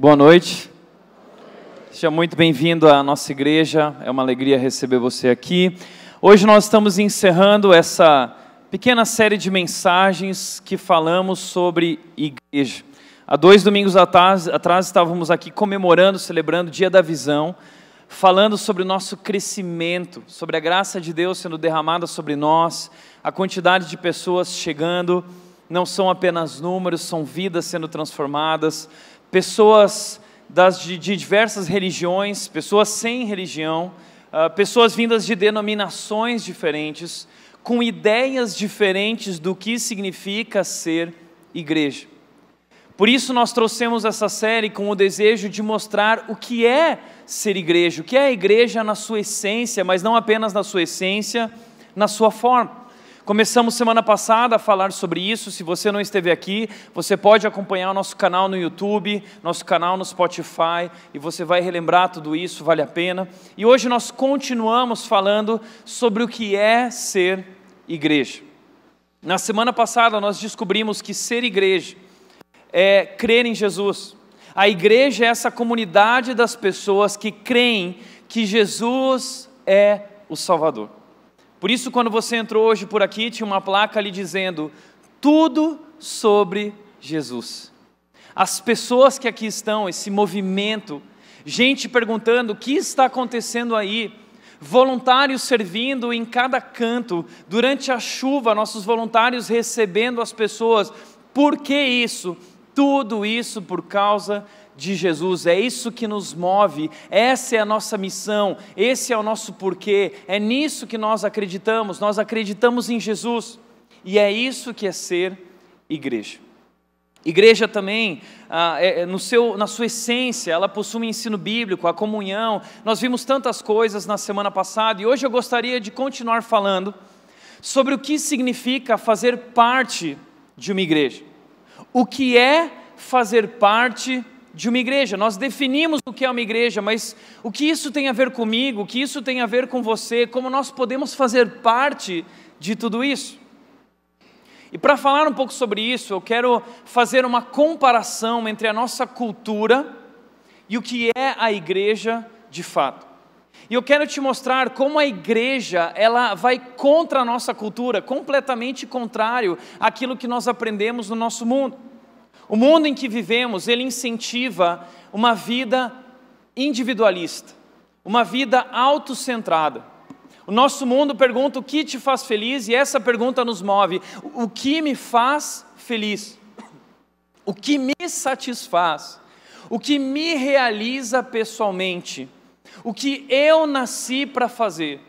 Boa noite. Seja muito bem-vindo à nossa igreja. É uma alegria receber você aqui. Hoje nós estamos encerrando essa pequena série de mensagens que falamos sobre igreja. Há dois domingos atrás, atrás estávamos aqui comemorando, celebrando o Dia da Visão, falando sobre o nosso crescimento, sobre a graça de Deus sendo derramada sobre nós, a quantidade de pessoas chegando. Não são apenas números, são vidas sendo transformadas pessoas das, de, de diversas religiões, pessoas sem religião, uh, pessoas vindas de denominações diferentes, com ideias diferentes do que significa ser igreja. Por isso, nós trouxemos essa série com o desejo de mostrar o que é ser igreja, o que é a igreja na sua essência, mas não apenas na sua essência, na sua forma. Começamos semana passada a falar sobre isso. Se você não esteve aqui, você pode acompanhar o nosso canal no YouTube, nosso canal no Spotify, e você vai relembrar tudo isso, vale a pena. E hoje nós continuamos falando sobre o que é ser igreja. Na semana passada nós descobrimos que ser igreja é crer em Jesus. A igreja é essa comunidade das pessoas que creem que Jesus é o Salvador. Por isso, quando você entrou hoje por aqui, tinha uma placa ali dizendo: tudo sobre Jesus. As pessoas que aqui estão, esse movimento, gente perguntando o que está acontecendo aí, voluntários servindo em cada canto, durante a chuva, nossos voluntários recebendo as pessoas. Por que isso? Tudo isso por causa de Jesus, é isso que nos move, essa é a nossa missão, esse é o nosso porquê, é nisso que nós acreditamos, nós acreditamos em Jesus, e é isso que é ser igreja. Igreja também, ah, é, é, no seu, na sua essência, ela possui um ensino bíblico, a comunhão. Nós vimos tantas coisas na semana passada e hoje eu gostaria de continuar falando sobre o que significa fazer parte de uma igreja. O que é fazer parte de uma igreja. Nós definimos o que é uma igreja, mas o que isso tem a ver comigo, o que isso tem a ver com você, como nós podemos fazer parte de tudo isso. E para falar um pouco sobre isso, eu quero fazer uma comparação entre a nossa cultura e o que é a igreja de fato. E eu quero te mostrar como a igreja, ela vai contra a nossa cultura, completamente contrário àquilo que nós aprendemos no nosso mundo. O mundo em que vivemos, ele incentiva uma vida individualista, uma vida autocentrada. O nosso mundo pergunta o que te faz feliz e essa pergunta nos move. O que me faz feliz? O que me satisfaz? O que me realiza pessoalmente? O que eu nasci para fazer?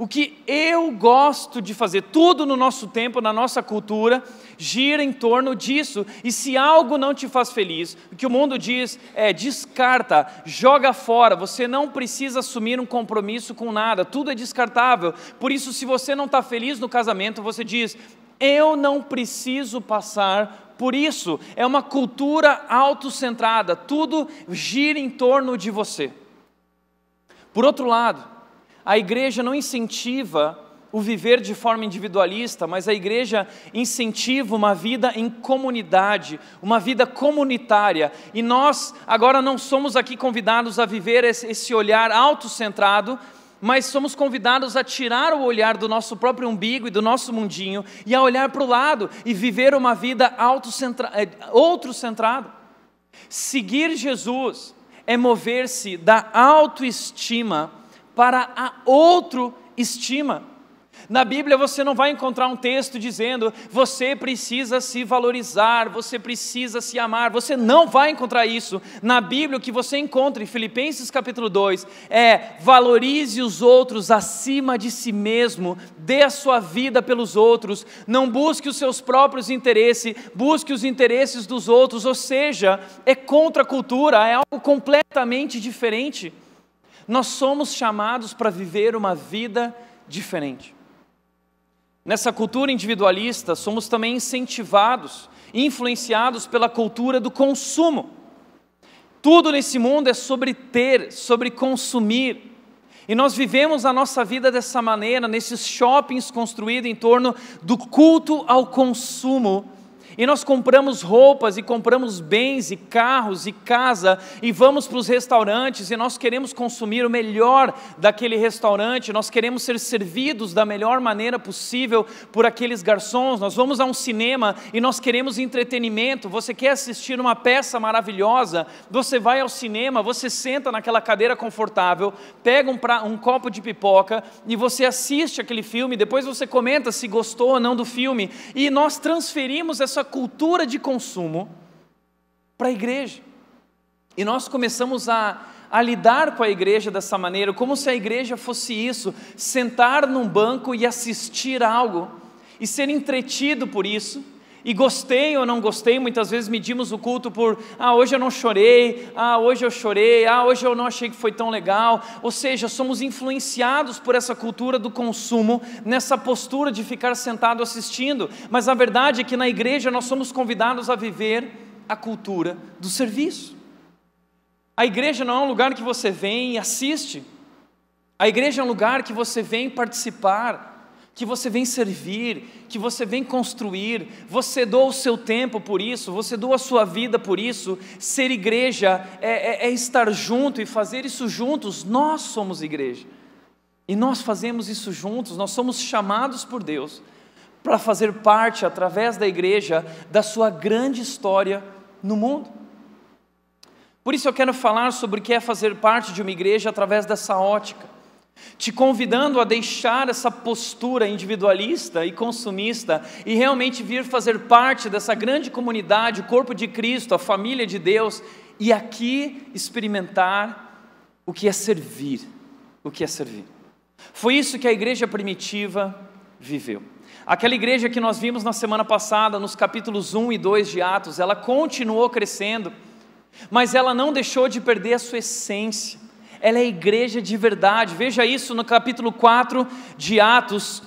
O que eu gosto de fazer. Tudo no nosso tempo, na nossa cultura, gira em torno disso. E se algo não te faz feliz, o que o mundo diz é descarta, joga fora. Você não precisa assumir um compromisso com nada, tudo é descartável. Por isso, se você não está feliz no casamento, você diz: eu não preciso passar por isso. É uma cultura autocentrada, tudo gira em torno de você. Por outro lado, a igreja não incentiva o viver de forma individualista, mas a igreja incentiva uma vida em comunidade, uma vida comunitária. E nós agora não somos aqui convidados a viver esse olhar autocentrado, mas somos convidados a tirar o olhar do nosso próprio umbigo e do nosso mundinho e a olhar para o lado e viver uma vida é, outro-centrada. Seguir Jesus é mover-se da autoestima para a outro estima. Na Bíblia você não vai encontrar um texto dizendo você precisa se valorizar, você precisa se amar. Você não vai encontrar isso. Na Bíblia o que você encontra em Filipenses capítulo 2 é valorize os outros acima de si mesmo, dê a sua vida pelos outros, não busque os seus próprios interesses, busque os interesses dos outros, ou seja, é contra a cultura, é algo completamente diferente nós somos chamados para viver uma vida diferente. Nessa cultura individualista, somos também incentivados, influenciados pela cultura do consumo. Tudo nesse mundo é sobre ter, sobre consumir. E nós vivemos a nossa vida dessa maneira, nesses shoppings construídos em torno do culto ao consumo. E nós compramos roupas e compramos bens e carros e casa e vamos para os restaurantes e nós queremos consumir o melhor daquele restaurante, nós queremos ser servidos da melhor maneira possível por aqueles garçons, nós vamos a um cinema e nós queremos entretenimento, você quer assistir uma peça maravilhosa, você vai ao cinema, você senta naquela cadeira confortável, pega um, pra, um copo de pipoca e você assiste aquele filme, depois você comenta se gostou ou não do filme, e nós transferimos essa cultura de consumo para a igreja. E nós começamos a, a lidar com a igreja dessa maneira, como se a igreja fosse isso: sentar num banco e assistir algo, e ser entretido por isso e gostei ou não gostei, muitas vezes medimos o culto por, ah, hoje eu não chorei, ah, hoje eu chorei, ah, hoje eu não achei que foi tão legal. Ou seja, somos influenciados por essa cultura do consumo, nessa postura de ficar sentado assistindo. Mas a verdade é que na igreja nós somos convidados a viver a cultura do serviço. A igreja não é um lugar que você vem e assiste. A igreja é um lugar que você vem participar que você vem servir, que você vem construir, você doa o seu tempo por isso, você doa a sua vida por isso. Ser igreja é, é, é estar junto e fazer isso juntos. Nós somos igreja e nós fazemos isso juntos, nós somos chamados por Deus para fazer parte, através da igreja, da sua grande história no mundo. Por isso eu quero falar sobre o que é fazer parte de uma igreja através dessa ótica te convidando a deixar essa postura individualista e consumista e realmente vir fazer parte dessa grande comunidade, o corpo de Cristo, a família de Deus, e aqui experimentar o que é servir, o que é servir. Foi isso que a igreja primitiva viveu. Aquela igreja que nós vimos na semana passada, nos capítulos 1 e 2 de Atos, ela continuou crescendo, mas ela não deixou de perder a sua essência ela é igreja de verdade. Veja isso no capítulo 4 de Atos,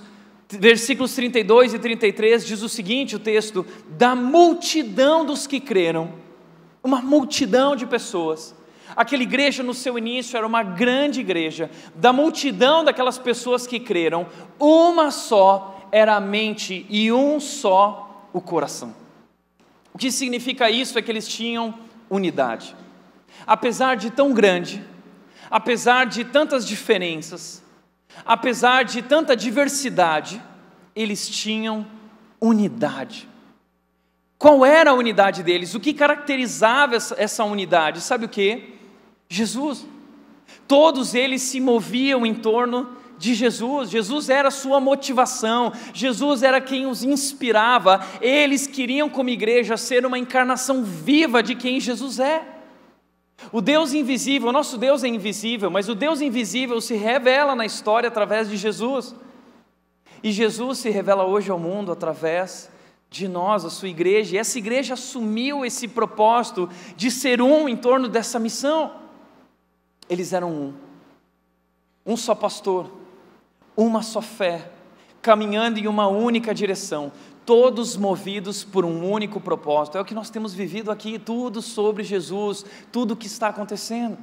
versículos 32 e 33, diz o seguinte: o texto, da multidão dos que creram, uma multidão de pessoas. Aquela igreja no seu início era uma grande igreja, da multidão daquelas pessoas que creram, uma só era a mente e um só o coração. O que significa isso é que eles tinham unidade. Apesar de tão grande, apesar de tantas diferenças, apesar de tanta diversidade, eles tinham unidade. Qual era a unidade deles? O que caracterizava essa unidade? Sabe o que? Jesus. Todos eles se moviam em torno de Jesus. Jesus era sua motivação, Jesus era quem os inspirava. Eles queriam, como igreja, ser uma encarnação viva de quem Jesus é. O Deus invisível, o nosso Deus é invisível, mas o Deus invisível se revela na história através de Jesus. E Jesus se revela hoje ao mundo através de nós, a sua igreja, e essa igreja assumiu esse propósito de ser um em torno dessa missão. Eles eram um, um só pastor, uma só fé, caminhando em uma única direção, todos movidos por um único propósito. É o que nós temos vivido aqui, tudo sobre Jesus, tudo o que está acontecendo.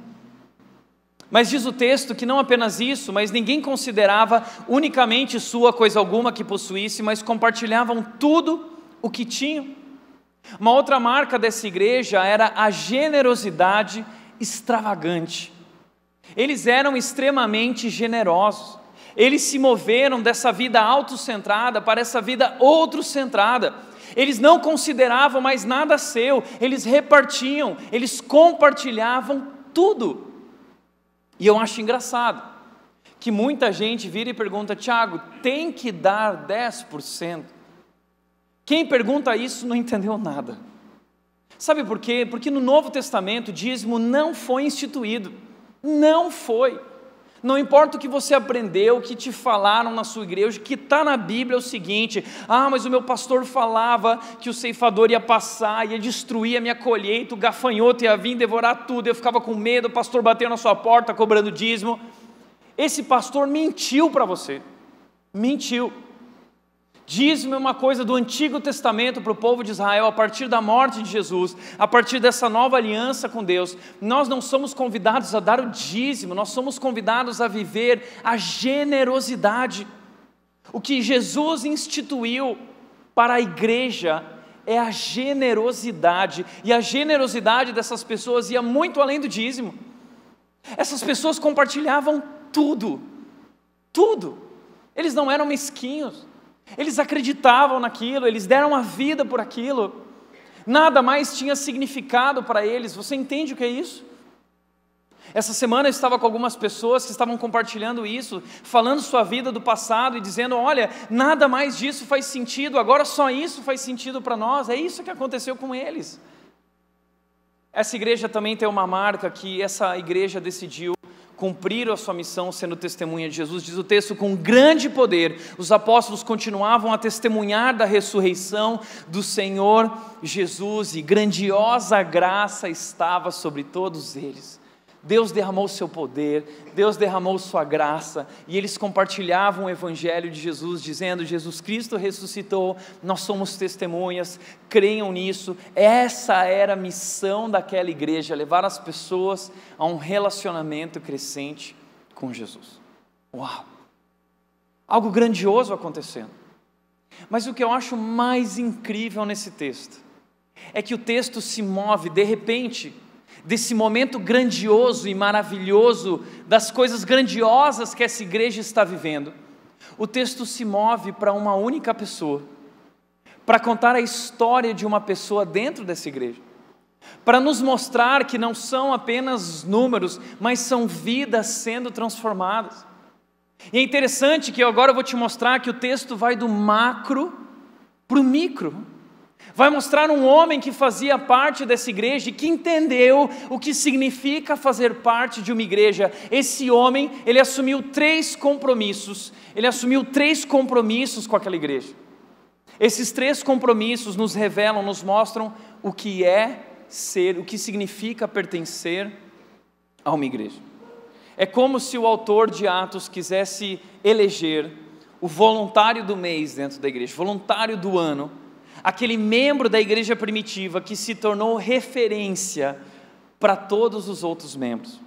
Mas diz o texto que não apenas isso, mas ninguém considerava unicamente sua coisa alguma que possuísse, mas compartilhavam tudo o que tinham. Uma outra marca dessa igreja era a generosidade extravagante. Eles eram extremamente generosos. Eles se moveram dessa vida autocentrada para essa vida outrocentrada. Eles não consideravam mais nada seu, eles repartiam, eles compartilhavam tudo. E eu acho engraçado que muita gente vira e pergunta: Tiago, tem que dar 10%? Quem pergunta isso não entendeu nada. Sabe por quê? Porque no Novo Testamento dízimo não foi instituído. Não foi. Não importa o que você aprendeu, o que te falaram na sua igreja, o que está na Bíblia é o seguinte: ah, mas o meu pastor falava que o ceifador ia passar, ia destruir a minha colheita, o gafanhoto ia vir devorar tudo, eu ficava com medo, o pastor bateu na sua porta cobrando dízimo. Esse pastor mentiu para você, mentiu. Dízimo é uma coisa do Antigo Testamento para o povo de Israel, a partir da morte de Jesus, a partir dessa nova aliança com Deus. Nós não somos convidados a dar o dízimo, nós somos convidados a viver a generosidade. O que Jesus instituiu para a igreja é a generosidade. E a generosidade dessas pessoas ia muito além do dízimo. Essas pessoas compartilhavam tudo, tudo. Eles não eram mesquinhos, eles acreditavam naquilo, eles deram a vida por aquilo. Nada mais tinha significado para eles. Você entende o que é isso? Essa semana eu estava com algumas pessoas que estavam compartilhando isso, falando sua vida do passado e dizendo: olha, nada mais disso faz sentido, agora só isso faz sentido para nós. É isso que aconteceu com eles. Essa igreja também tem uma marca que essa igreja decidiu cumprir a sua missão sendo testemunha de Jesus. Diz o texto: com grande poder, os apóstolos continuavam a testemunhar da ressurreição do Senhor Jesus e grandiosa graça estava sobre todos eles. Deus derramou seu poder, Deus derramou sua graça, e eles compartilhavam o evangelho de Jesus, dizendo: Jesus Cristo ressuscitou, nós somos testemunhas, creiam nisso. Essa era a missão daquela igreja, levar as pessoas a um relacionamento crescente com Jesus. Uau! Algo grandioso acontecendo. Mas o que eu acho mais incrível nesse texto é que o texto se move de repente desse momento grandioso e maravilhoso, das coisas grandiosas que essa igreja está vivendo, o texto se move para uma única pessoa, para contar a história de uma pessoa dentro dessa igreja, para nos mostrar que não são apenas números, mas são vidas sendo transformadas. E é interessante que agora eu vou te mostrar que o texto vai do macro para o micro. Vai mostrar um homem que fazia parte dessa igreja e que entendeu o que significa fazer parte de uma igreja. Esse homem, ele assumiu três compromissos. Ele assumiu três compromissos com aquela igreja. Esses três compromissos nos revelam, nos mostram o que é ser, o que significa pertencer a uma igreja. É como se o autor de Atos quisesse eleger o voluntário do mês dentro da igreja, voluntário do ano aquele membro da igreja primitiva que se tornou referência para todos os outros membros.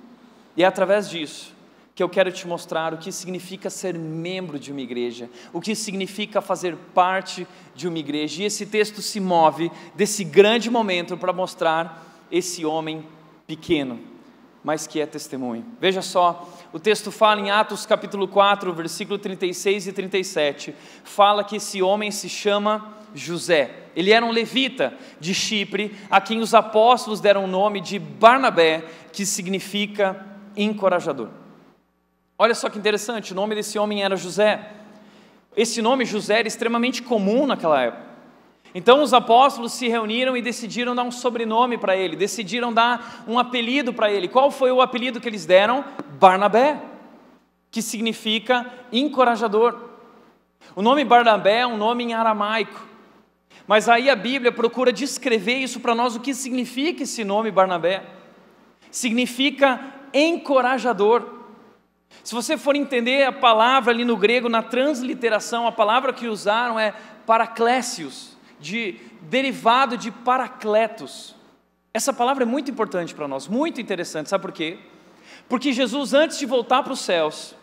E é através disso que eu quero te mostrar o que significa ser membro de uma igreja, o que significa fazer parte de uma igreja. E esse texto se move desse grande momento para mostrar esse homem pequeno, mas que é testemunho. Veja só, o texto fala em Atos capítulo 4, versículo 36 e 37, fala que esse homem se chama José. Ele era um levita de Chipre, a quem os apóstolos deram o nome de Barnabé, que significa encorajador. Olha só que interessante, o nome desse homem era José. Esse nome José era extremamente comum naquela época. Então os apóstolos se reuniram e decidiram dar um sobrenome para ele, decidiram dar um apelido para ele. Qual foi o apelido que eles deram? Barnabé, que significa encorajador. O nome Barnabé é um nome em aramaico. Mas aí a Bíblia procura descrever isso para nós, o que significa esse nome Barnabé. Significa encorajador. Se você for entender a palavra ali no grego, na transliteração, a palavra que usaram é paraclésios, de, derivado de paracletos. Essa palavra é muito importante para nós, muito interessante, sabe por quê? Porque Jesus, antes de voltar para os céus,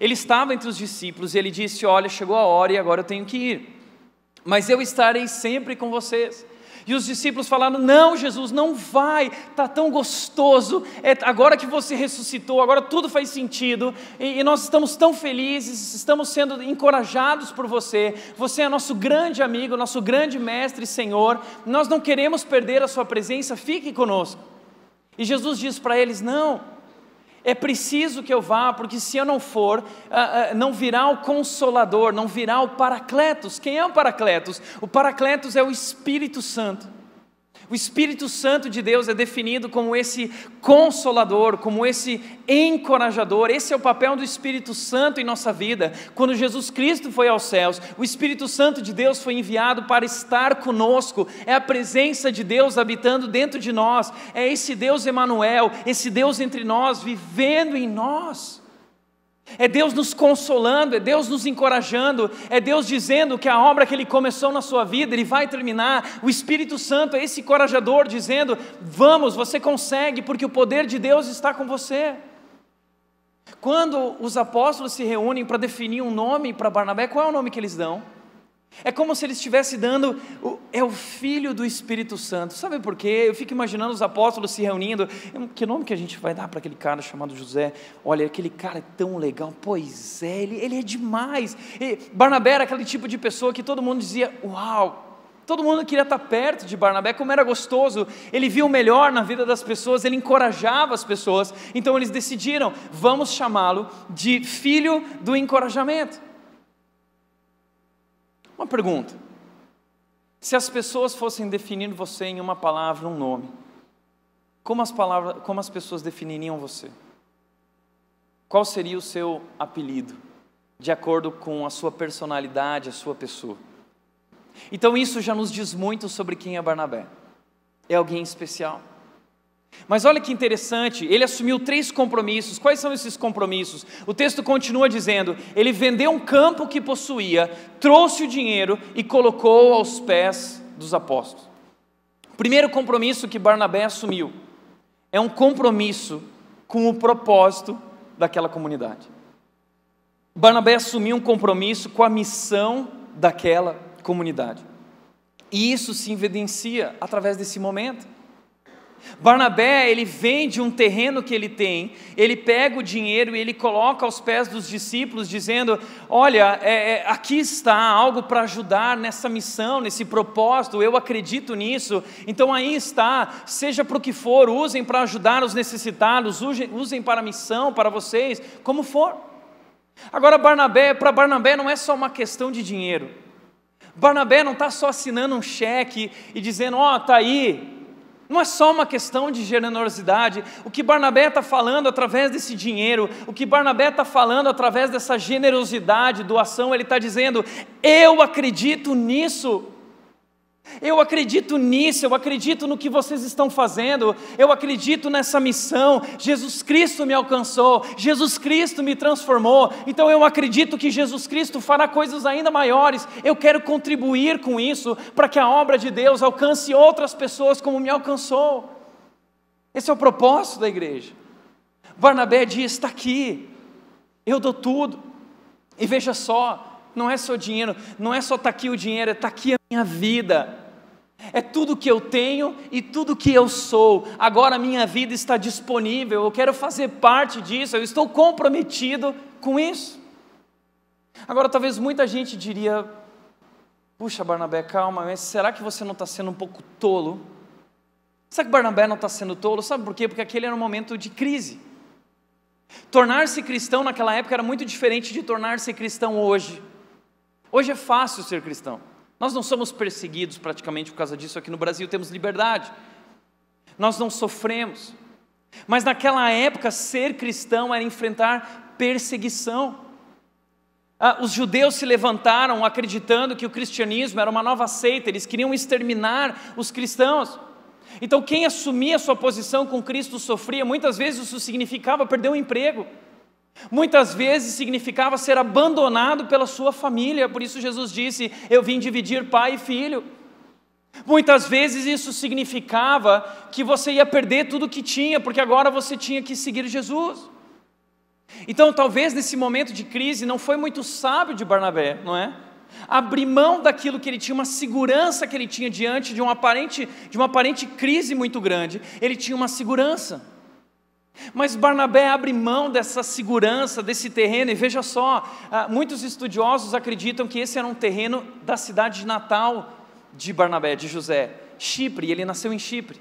ele estava entre os discípulos e ele disse: Olha, chegou a hora e agora eu tenho que ir mas eu estarei sempre com vocês. E os discípulos falaram: Não, Jesus, não vai, está tão gostoso. É, agora que você ressuscitou, agora tudo faz sentido. E, e, nós estamos tão felizes, estamos sendo encorajados por você. Você é nosso grande amigo, nosso grande mestre e Senhor. Nós não queremos perder a Sua presença, fique conosco. E Jesus diz para eles: Não, é preciso que eu vá, porque se eu não for, ah, ah, não virá o consolador, não virá o paracletos. Quem é o paracletos? O paracletos é o Espírito Santo. O Espírito Santo de Deus é definido como esse consolador, como esse encorajador. Esse é o papel do Espírito Santo em nossa vida. Quando Jesus Cristo foi aos céus, o Espírito Santo de Deus foi enviado para estar conosco. É a presença de Deus habitando dentro de nós. É esse Deus Emanuel, esse Deus entre nós, vivendo em nós. É Deus nos consolando, é Deus nos encorajando, é Deus dizendo que a obra que Ele começou na sua vida, Ele vai terminar. O Espírito Santo é esse encorajador dizendo: Vamos, você consegue, porque o poder de Deus está com você. Quando os apóstolos se reúnem para definir um nome para Barnabé, qual é o nome que eles dão? É como se ele estivesse dando, o, é o Filho do Espírito Santo. Sabe por quê? Eu fico imaginando os apóstolos se reunindo. Que nome que a gente vai dar para aquele cara chamado José? Olha, aquele cara é tão legal. Pois é, ele, ele é demais. E Barnabé era aquele tipo de pessoa que todo mundo dizia: Uau, Todo mundo queria estar perto de Barnabé, como era gostoso. Ele viu o melhor na vida das pessoas, ele encorajava as pessoas. Então eles decidiram: vamos chamá-lo de filho do encorajamento. Uma pergunta: se as pessoas fossem definir você em uma palavra, um nome, como as, palavras, como as pessoas definiriam você? Qual seria o seu apelido, de acordo com a sua personalidade, a sua pessoa? Então isso já nos diz muito sobre quem é Barnabé. É alguém especial. Mas olha que interessante, ele assumiu três compromissos. Quais são esses compromissos? O texto continua dizendo: ele vendeu um campo que possuía, trouxe o dinheiro e colocou aos pés dos apóstolos. O primeiro compromisso que Barnabé assumiu é um compromisso com o propósito daquela comunidade. Barnabé assumiu um compromisso com a missão daquela comunidade. E isso se evidencia através desse momento. Barnabé, ele vende um terreno que ele tem, ele pega o dinheiro e ele coloca aos pés dos discípulos, dizendo: Olha, é, é, aqui está algo para ajudar nessa missão, nesse propósito, eu acredito nisso, então aí está, seja para o que for, usem para ajudar os necessitados, usem, usem para a missão, para vocês, como for. Agora, Barnabé, para Barnabé não é só uma questão de dinheiro. Barnabé não está só assinando um cheque e dizendo, ó, oh, está aí. Não é só uma questão de generosidade. O que Barnabé está falando através desse dinheiro, o que Barnabé está falando através dessa generosidade, doação, ele está dizendo: eu acredito nisso. Eu acredito nisso, eu acredito no que vocês estão fazendo, eu acredito nessa missão. Jesus Cristo me alcançou, Jesus Cristo me transformou, então eu acredito que Jesus Cristo fará coisas ainda maiores. Eu quero contribuir com isso para que a obra de Deus alcance outras pessoas como me alcançou. Esse é o propósito da igreja. Barnabé diz: está aqui, eu dou tudo, e veja só, não é só dinheiro, não é só estar tá aqui o dinheiro, é tá aqui a minha vida. É tudo que eu tenho e tudo que eu sou. Agora a minha vida está disponível, eu quero fazer parte disso, eu estou comprometido com isso. Agora, talvez muita gente diria: Puxa, Barnabé, calma, mas será que você não está sendo um pouco tolo? Será que Barnabé não está sendo tolo? Sabe por quê? Porque aquele era um momento de crise. Tornar-se cristão naquela época era muito diferente de tornar-se cristão hoje. Hoje é fácil ser cristão. Nós não somos perseguidos praticamente por causa disso aqui no Brasil, temos liberdade. Nós não sofremos. Mas naquela época, ser cristão era enfrentar perseguição. Ah, os judeus se levantaram acreditando que o cristianismo era uma nova seita, eles queriam exterminar os cristãos. Então, quem assumia sua posição com Cristo sofria, muitas vezes isso significava perder o emprego. Muitas vezes significava ser abandonado pela sua família, por isso Jesus disse: Eu vim dividir pai e filho. Muitas vezes isso significava que você ia perder tudo que tinha, porque agora você tinha que seguir Jesus. Então, talvez nesse momento de crise não foi muito sábio de Barnabé, não é? Abrir mão daquilo que ele tinha, uma segurança que ele tinha diante de uma aparente, de uma aparente crise muito grande, ele tinha uma segurança. Mas Barnabé abre mão dessa segurança, desse terreno, e veja só, ah, muitos estudiosos acreditam que esse era um terreno da cidade de Natal de Barnabé, de José, Chipre, ele nasceu em Chipre.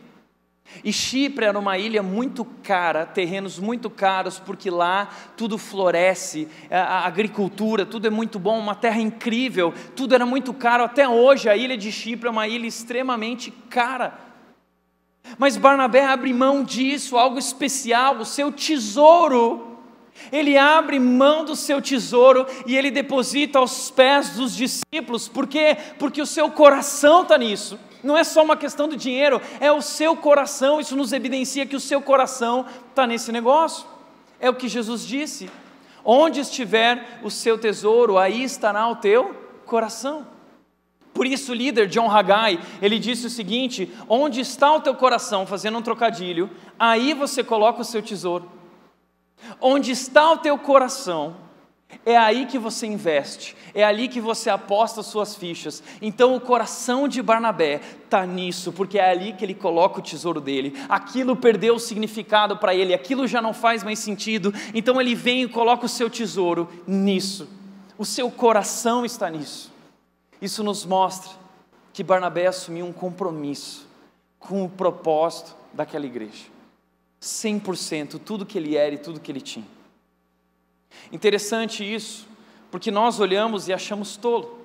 E Chipre era uma ilha muito cara, terrenos muito caros, porque lá tudo floresce, a agricultura, tudo é muito bom, uma terra incrível, tudo era muito caro. Até hoje a ilha de Chipre é uma ilha extremamente cara. Mas Barnabé abre mão disso, algo especial, o seu tesouro. Ele abre mão do seu tesouro e ele deposita aos pés dos discípulos. Por quê? Porque o seu coração está nisso. Não é só uma questão do dinheiro, é o seu coração. Isso nos evidencia que o seu coração está nesse negócio. É o que Jesus disse: onde estiver o seu tesouro, aí estará o teu coração. Por isso, o líder John Haggai, ele disse o seguinte: onde está o teu coração, fazendo um trocadilho, aí você coloca o seu tesouro. Onde está o teu coração, É aí que você investe, é ali que você aposta suas fichas. Então o coração de Barnabé está nisso, porque é ali que ele coloca o tesouro dele. Aquilo perdeu o significado para ele, aquilo já não faz mais sentido. Então ele vem e coloca o seu tesouro nisso. O seu coração está nisso. Isso nos mostra que Barnabé assumiu um compromisso com o propósito daquela igreja. 100%, tudo que ele era e tudo que ele tinha. Interessante isso, porque nós olhamos e achamos tolo.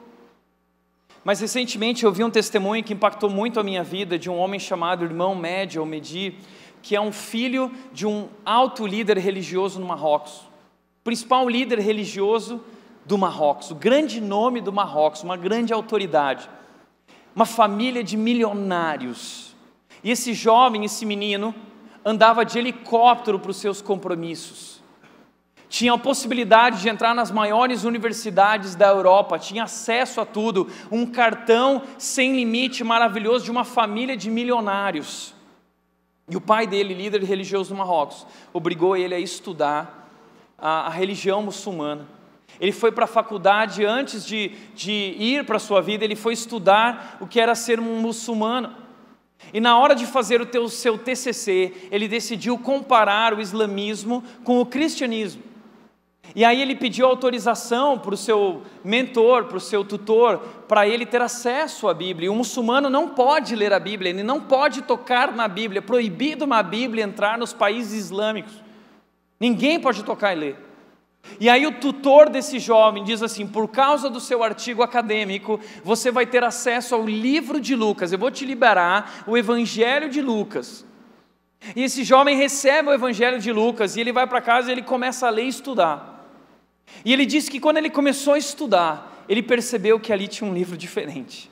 Mas recentemente eu vi um testemunho que impactou muito a minha vida de um homem chamado Irmão Média ou Medi, que é um filho de um alto líder religioso no Marrocos. Principal líder religioso do Marrocos, o grande nome do Marrocos, uma grande autoridade. Uma família de milionários. E esse jovem, esse menino, andava de helicóptero para os seus compromissos tinha a possibilidade de entrar nas maiores universidades da Europa, tinha acesso a tudo, um cartão sem limite maravilhoso de uma família de milionários. E o pai dele, líder religioso do Marrocos, obrigou ele a estudar a, a religião muçulmana. Ele foi para a faculdade antes de, de ir para a sua vida, ele foi estudar o que era ser um muçulmano. E na hora de fazer o teu, seu TCC, ele decidiu comparar o islamismo com o cristianismo. E aí ele pediu autorização para o seu mentor, para o seu tutor, para ele ter acesso à Bíblia. E o muçulmano não pode ler a Bíblia, ele não pode tocar na Bíblia. É proibido uma Bíblia entrar nos países islâmicos. Ninguém pode tocar e ler. E aí o tutor desse jovem diz assim: por causa do seu artigo acadêmico, você vai ter acesso ao livro de Lucas. Eu vou te liberar o Evangelho de Lucas. E esse jovem recebe o Evangelho de Lucas e ele vai para casa e ele começa a ler e estudar. E ele disse que quando ele começou a estudar, ele percebeu que ali tinha um livro diferente.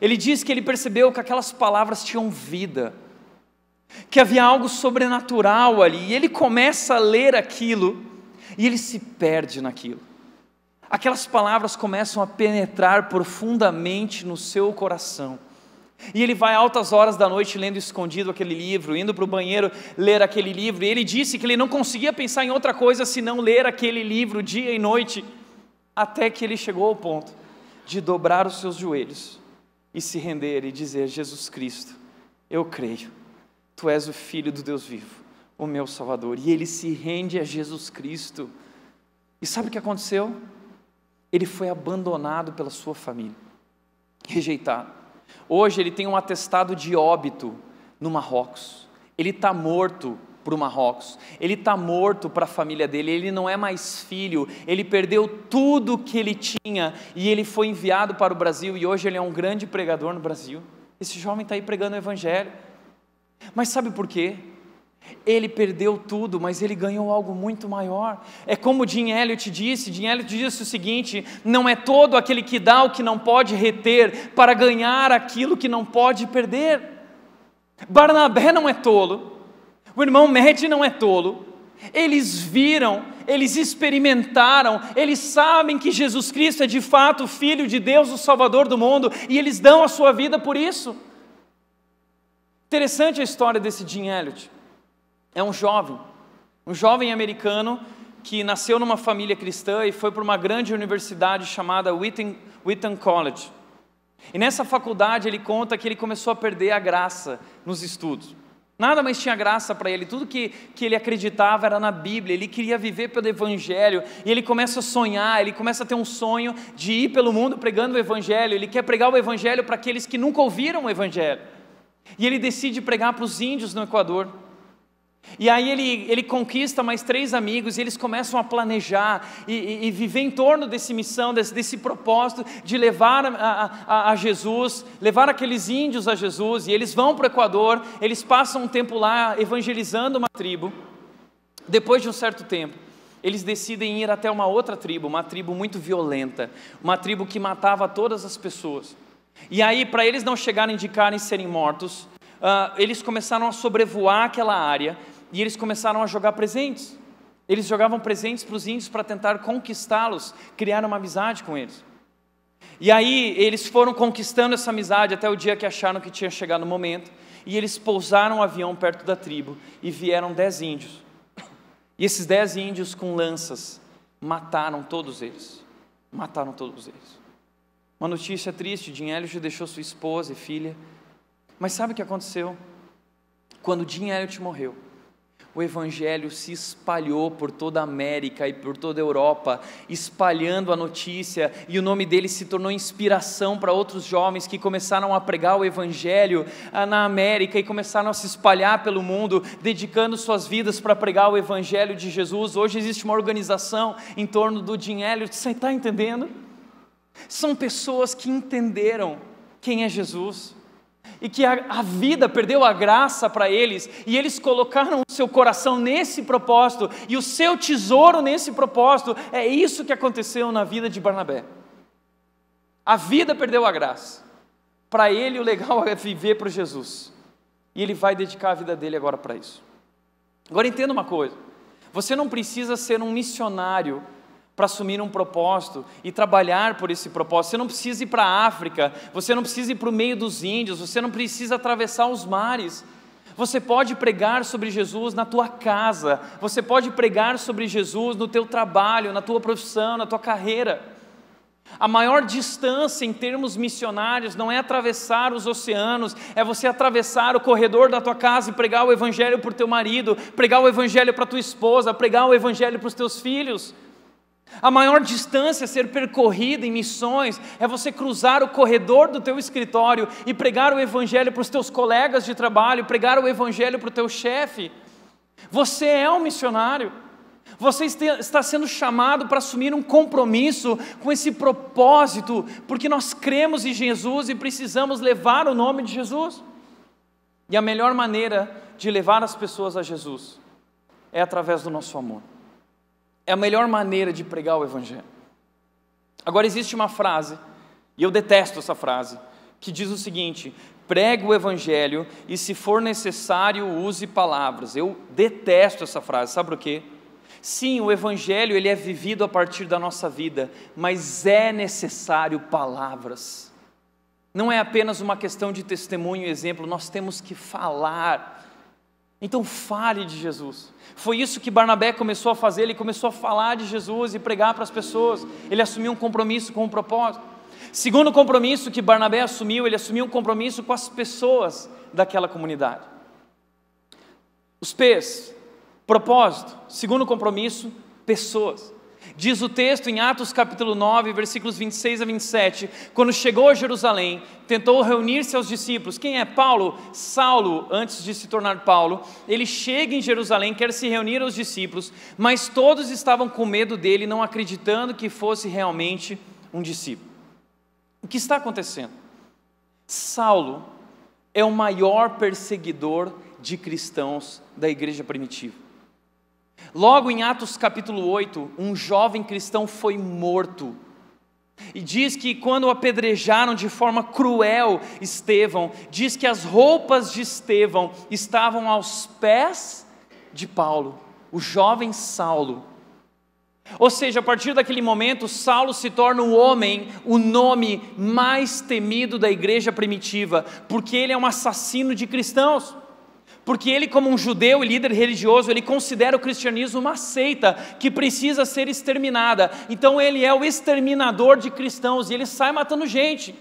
Ele disse que ele percebeu que aquelas palavras tinham vida, que havia algo sobrenatural ali, e ele começa a ler aquilo e ele se perde naquilo. Aquelas palavras começam a penetrar profundamente no seu coração. E ele vai altas horas da noite lendo escondido aquele livro, indo para o banheiro ler aquele livro. E ele disse que ele não conseguia pensar em outra coisa senão ler aquele livro dia e noite, até que ele chegou ao ponto de dobrar os seus joelhos e se render e dizer: Jesus Cristo, eu creio, tu és o Filho do Deus vivo, o meu Salvador. E ele se rende a Jesus Cristo. E sabe o que aconteceu? Ele foi abandonado pela sua família, rejeitado Hoje ele tem um atestado de óbito no Marrocos. Ele está morto para o Marrocos. Ele está morto para a família dele. Ele não é mais filho. Ele perdeu tudo que ele tinha e ele foi enviado para o Brasil. E hoje ele é um grande pregador no Brasil. Esse jovem está aí pregando o Evangelho. Mas sabe por quê? Ele perdeu tudo, mas ele ganhou algo muito maior. É como Jim Elliot disse: Jim Elliot disse o seguinte: não é todo aquele que dá o que não pode reter para ganhar aquilo que não pode perder. Barnabé não é tolo, o irmão Med não é tolo. Eles viram, eles experimentaram, eles sabem que Jesus Cristo é de fato o Filho de Deus, o Salvador do mundo, e eles dão a sua vida por isso. Interessante a história desse Jim Elliot é um jovem, um jovem americano que nasceu numa família cristã e foi para uma grande universidade chamada Wheaton, Wheaton College. E nessa faculdade ele conta que ele começou a perder a graça nos estudos. Nada mais tinha graça para ele, tudo que, que ele acreditava era na Bíblia, ele queria viver pelo Evangelho, e ele começa a sonhar, ele começa a ter um sonho de ir pelo mundo pregando o Evangelho, ele quer pregar o Evangelho para aqueles que nunca ouviram o Evangelho. E ele decide pregar para os índios no Equador. E aí ele, ele conquista mais três amigos e eles começam a planejar e, e, e viver em torno desse missão, desse, desse propósito de levar a, a, a, Jesus, levar aqueles índios a Jesus. E eles vão para o Equador, eles passam um tempo lá evangelizando uma tribo. Depois de um certo tempo, eles decidem ir até uma outra tribo, uma tribo muito violenta, uma tribo que matava todas as pessoas. E aí, para eles não chegarem de cara e serem mortos, uh, eles começaram a sobrevoar aquela área e eles começaram a jogar presentes. Eles jogavam presentes para os índios para tentar conquistá-los, criar uma amizade com eles. E aí eles foram conquistando essa amizade até o dia que acharam que tinha chegado o momento, e eles pousaram o um avião perto da tribo e vieram dez índios. E esses dez índios com lanças mataram todos eles. Mataram todos eles. Uma notícia triste: Dinhélio já deixou sua esposa e filha. Mas sabe o que aconteceu? Quando Dinhélio morreu, o Evangelho se espalhou por toda a América e por toda a Europa, espalhando a notícia, e o nome dele se tornou inspiração para outros jovens que começaram a pregar o Evangelho ah, na América e começaram a se espalhar pelo mundo, dedicando suas vidas para pregar o Evangelho de Jesus. Hoje existe uma organização em torno do dinheiro, você está entendendo? São pessoas que entenderam quem é Jesus e que a, a vida perdeu a graça para eles, e eles colocaram o seu coração nesse propósito, e o seu tesouro nesse propósito, é isso que aconteceu na vida de Barnabé. A vida perdeu a graça, para ele o legal é viver para Jesus, e ele vai dedicar a vida dele agora para isso. Agora entenda uma coisa: você não precisa ser um missionário para assumir um propósito e trabalhar por esse propósito. Você não precisa ir para a África, você não precisa ir para o meio dos índios, você não precisa atravessar os mares. Você pode pregar sobre Jesus na tua casa, você pode pregar sobre Jesus no teu trabalho, na tua profissão, na tua carreira. A maior distância em termos missionários não é atravessar os oceanos, é você atravessar o corredor da tua casa e pregar o evangelho para o teu marido, pregar o evangelho para tua esposa, pregar o evangelho para os teus filhos. A maior distância a ser percorrida em missões é você cruzar o corredor do teu escritório e pregar o evangelho para os teus colegas de trabalho, pregar o evangelho para o teu chefe. Você é um missionário. Você está sendo chamado para assumir um compromisso com esse propósito, porque nós cremos em Jesus e precisamos levar o nome de Jesus. E a melhor maneira de levar as pessoas a Jesus é através do nosso amor. É a melhor maneira de pregar o Evangelho. Agora, existe uma frase, e eu detesto essa frase, que diz o seguinte: pregue o Evangelho e, se for necessário, use palavras. Eu detesto essa frase, sabe por quê? Sim, o Evangelho ele é vivido a partir da nossa vida, mas é necessário palavras. Não é apenas uma questão de testemunho e exemplo, nós temos que falar. Então fale de Jesus. Foi isso que Barnabé começou a fazer, ele começou a falar de Jesus e pregar para as pessoas. Ele assumiu um compromisso com um propósito. Segundo compromisso que Barnabé assumiu, ele assumiu um compromisso com as pessoas daquela comunidade. Os P's, propósito. Segundo compromisso, pessoas. Diz o texto em Atos capítulo 9, versículos 26 a 27, quando chegou a Jerusalém, tentou reunir-se aos discípulos. Quem é Paulo? Saulo, antes de se tornar Paulo, ele chega em Jerusalém, quer se reunir aos discípulos, mas todos estavam com medo dele, não acreditando que fosse realmente um discípulo. O que está acontecendo? Saulo é o maior perseguidor de cristãos da igreja primitiva. Logo em Atos capítulo 8, um jovem cristão foi morto. E diz que quando apedrejaram de forma cruel Estevão, diz que as roupas de Estevão estavam aos pés de Paulo, o jovem Saulo. Ou seja, a partir daquele momento, Saulo se torna o homem, o nome mais temido da igreja primitiva, porque ele é um assassino de cristãos porque ele, como um judeu e líder religioso, ele considera o cristianismo uma seita que precisa ser exterminada. Então ele é o exterminador de cristãos e ele sai matando gente.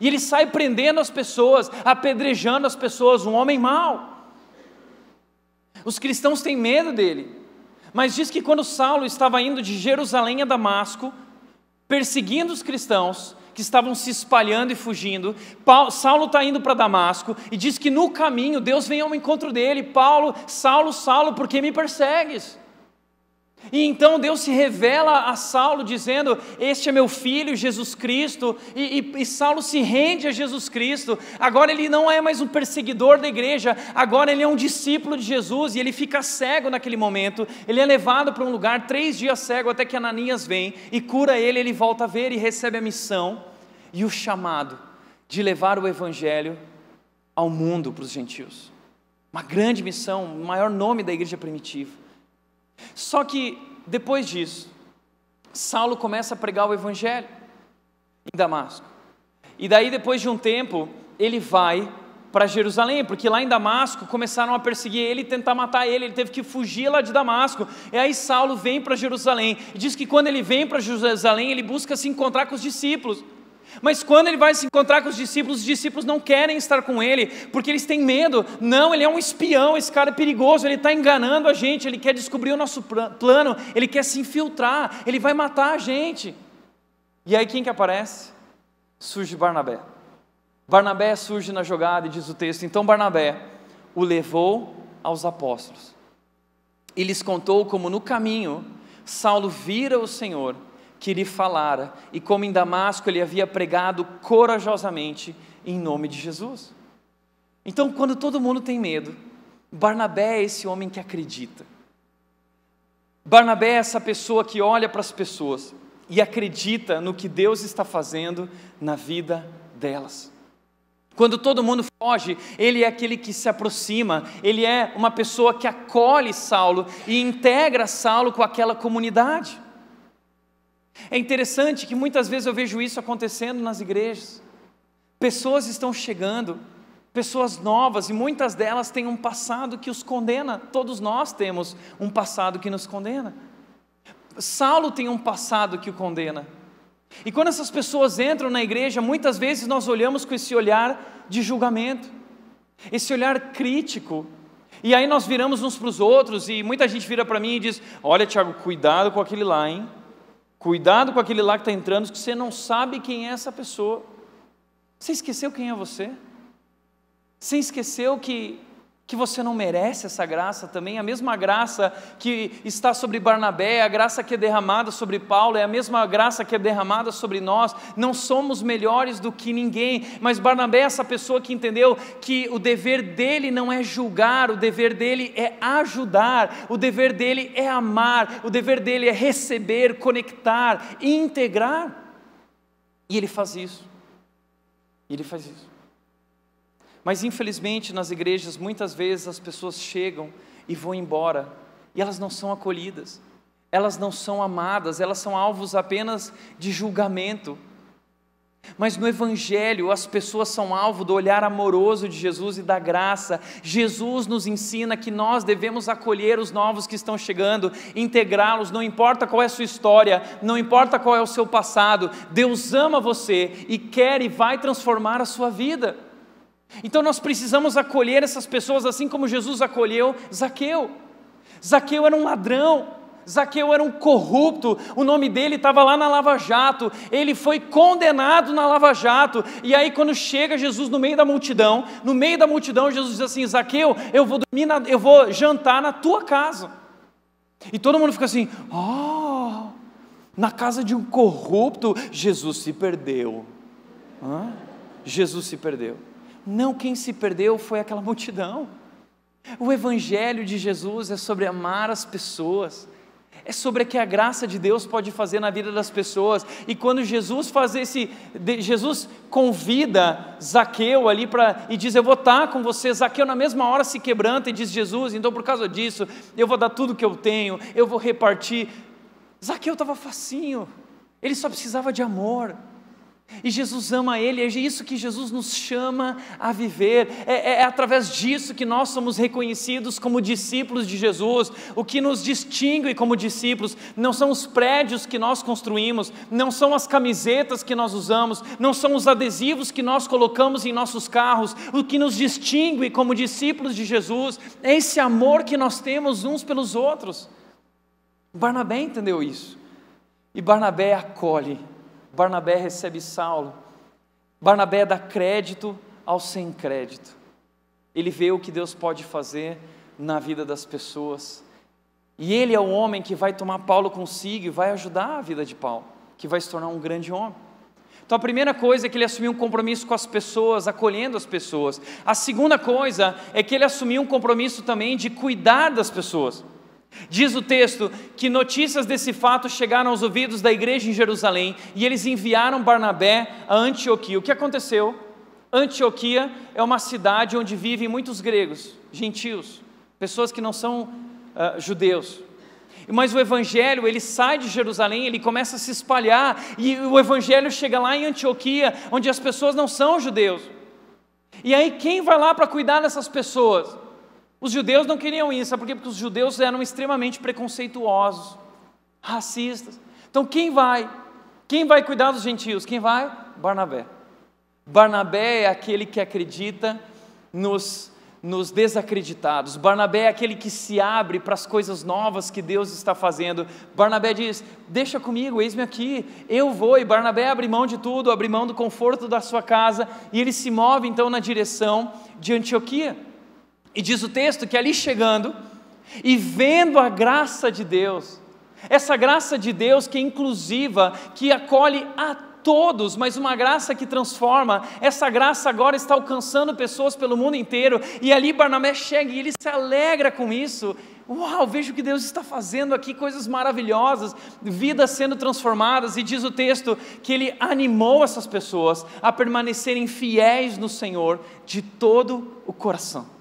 E ele sai prendendo as pessoas, apedrejando as pessoas, um homem mau. Os cristãos têm medo dele. Mas diz que quando Saulo estava indo de Jerusalém a Damasco, perseguindo os cristãos, que estavam se espalhando e fugindo. Paulo, Saulo está indo para Damasco e diz que no caminho Deus vem ao encontro dele. Paulo, Saulo, Saulo, por que me persegues? E então Deus se revela a Saulo dizendo: Este é meu filho, Jesus Cristo. E, e, e, Saulo se rende a Jesus Cristo. Agora ele não é mais um perseguidor da igreja, agora ele é um discípulo de Jesus e ele fica cego naquele momento. Ele é levado para um lugar, três dias cego, até que Ananias vem e cura ele. Ele volta a ver e recebe a missão e o chamado de levar o evangelho ao mundo para os gentios. Uma grande missão, o maior nome da igreja primitiva. Só que depois disso, Saulo começa a pregar o evangelho em Damasco. E daí, depois de um tempo, ele vai para Jerusalém, porque lá em Damasco começaram a perseguir ele e tentar matar ele, ele teve que fugir lá de Damasco. E aí Saulo vem para Jerusalém, e diz que quando ele vem para Jerusalém, ele busca se encontrar com os discípulos. Mas quando ele vai se encontrar com os discípulos, os discípulos não querem estar com ele, porque eles têm medo. Não, ele é um espião, esse cara é perigoso, ele está enganando a gente, ele quer descobrir o nosso plano, ele quer se infiltrar, ele vai matar a gente. E aí quem que aparece? Surge Barnabé. Barnabé surge na jogada e diz o texto: então Barnabé o levou aos apóstolos e lhes contou como no caminho Saulo vira o Senhor que lhe falara, e como em Damasco ele havia pregado corajosamente em nome de Jesus. Então, quando todo mundo tem medo, Barnabé é esse homem que acredita. Barnabé é essa pessoa que olha para as pessoas e acredita no que Deus está fazendo na vida delas. Quando todo mundo foge, ele é aquele que se aproxima, ele é uma pessoa que acolhe Saulo e integra Saulo com aquela comunidade. É interessante que muitas vezes eu vejo isso acontecendo nas igrejas. Pessoas estão chegando, pessoas novas, e muitas delas têm um passado que os condena. Todos nós temos um passado que nos condena. Saulo tem um passado que o condena. E quando essas pessoas entram na igreja, muitas vezes nós olhamos com esse olhar de julgamento, esse olhar crítico. E aí nós viramos uns para os outros, e muita gente vira para mim e diz: Olha, Tiago, cuidado com aquele lá, hein? Cuidado com aquele lá que está entrando, que você não sabe quem é essa pessoa. Você esqueceu quem é você? Você esqueceu que que você não merece essa graça também, a mesma graça que está sobre Barnabé, a graça que é derramada sobre Paulo, é a mesma graça que é derramada sobre nós. Não somos melhores do que ninguém, mas Barnabé é essa pessoa que entendeu que o dever dele não é julgar, o dever dele é ajudar, o dever dele é amar, o dever dele é receber, conectar, integrar. E ele faz isso. E ele faz isso. Mas infelizmente nas igrejas muitas vezes as pessoas chegam e vão embora e elas não são acolhidas, elas não são amadas, elas são alvos apenas de julgamento. Mas no Evangelho as pessoas são alvo do olhar amoroso de Jesus e da graça. Jesus nos ensina que nós devemos acolher os novos que estão chegando, integrá-los, não importa qual é a sua história, não importa qual é o seu passado, Deus ama você e quer e vai transformar a sua vida. Então nós precisamos acolher essas pessoas assim como Jesus acolheu Zaqueu. Zaqueu era um ladrão, Zaqueu era um corrupto, o nome dele estava lá na Lava Jato, ele foi condenado na Lava Jato, e aí quando chega Jesus no meio da multidão, no meio da multidão, Jesus diz assim: Zaqueu, eu vou dormir, na, eu vou jantar na tua casa. E todo mundo fica assim: oh, na casa de um corrupto, Jesus se perdeu. Hã? Jesus se perdeu. Não, quem se perdeu foi aquela multidão. O Evangelho de Jesus é sobre amar as pessoas, é sobre o que a graça de Deus pode fazer na vida das pessoas. E quando Jesus faz esse, Jesus convida Zaqueu ali para e diz: Eu vou estar com você. Zaqueu na mesma hora se quebranta e diz: Jesus, então por causa disso eu vou dar tudo que eu tenho, eu vou repartir. Zaqueu estava facinho, ele só precisava de amor. E Jesus ama ele, é isso que Jesus nos chama a viver, é, é, é, através disso que nós somos reconhecidos como discípulos de Jesus. O que nos distingue como discípulos não são os prédios que nós construímos, não são as camisetas que nós usamos, não são os adesivos que nós colocamos em nossos carros. O que nos distingue como discípulos de Jesus é esse amor que nós temos uns pelos outros. Barnabé entendeu isso, e Barnabé acolhe Barnabé recebe Saulo. Barnabé dá crédito ao sem crédito. Ele vê o que Deus pode fazer na vida das pessoas. E ele é o homem que vai tomar Paulo consigo e vai ajudar a vida de Paulo, que vai se tornar um grande homem. Então a primeira coisa é que ele assumiu um compromisso com as pessoas, acolhendo as pessoas. A segunda coisa é que ele assumiu um compromisso também de cuidar das pessoas. Diz o texto que notícias desse fato chegaram aos ouvidos da igreja em Jerusalém e eles enviaram Barnabé a Antioquia. O que aconteceu? Antioquia é uma cidade onde vivem muitos gregos, gentios, pessoas que não são uh, judeus. Mas o evangelho, ele sai de Jerusalém, ele começa a se espalhar, e o evangelho chega lá em Antioquia, onde as pessoas não são judeus. E aí, quem vai lá para cuidar dessas pessoas? Os judeus não queriam isso, sabe por quê? Porque os judeus eram extremamente preconceituosos, racistas. Então, quem vai? Quem vai cuidar dos gentios? Quem vai? Barnabé. Barnabé é aquele que acredita nos nos desacreditados. Barnabé é aquele que se abre para as coisas novas que Deus está fazendo. Barnabé diz: Deixa comigo, eis-me aqui, eu vou. E Barnabé abre mão de tudo, abre mão do conforto da sua casa, e ele se move então na direção de Antioquia. E diz o texto que ali chegando, e vendo a graça de Deus, essa graça de Deus que é inclusiva, que acolhe a todos, mas uma graça que transforma. Essa graça agora está alcançando pessoas pelo mundo inteiro. E ali Barnabé chega e ele se alegra com isso. Uau, vejo que Deus está fazendo aqui coisas maravilhosas, vidas sendo transformadas, e diz o texto que ele animou essas pessoas a permanecerem fiéis no Senhor de todo o coração.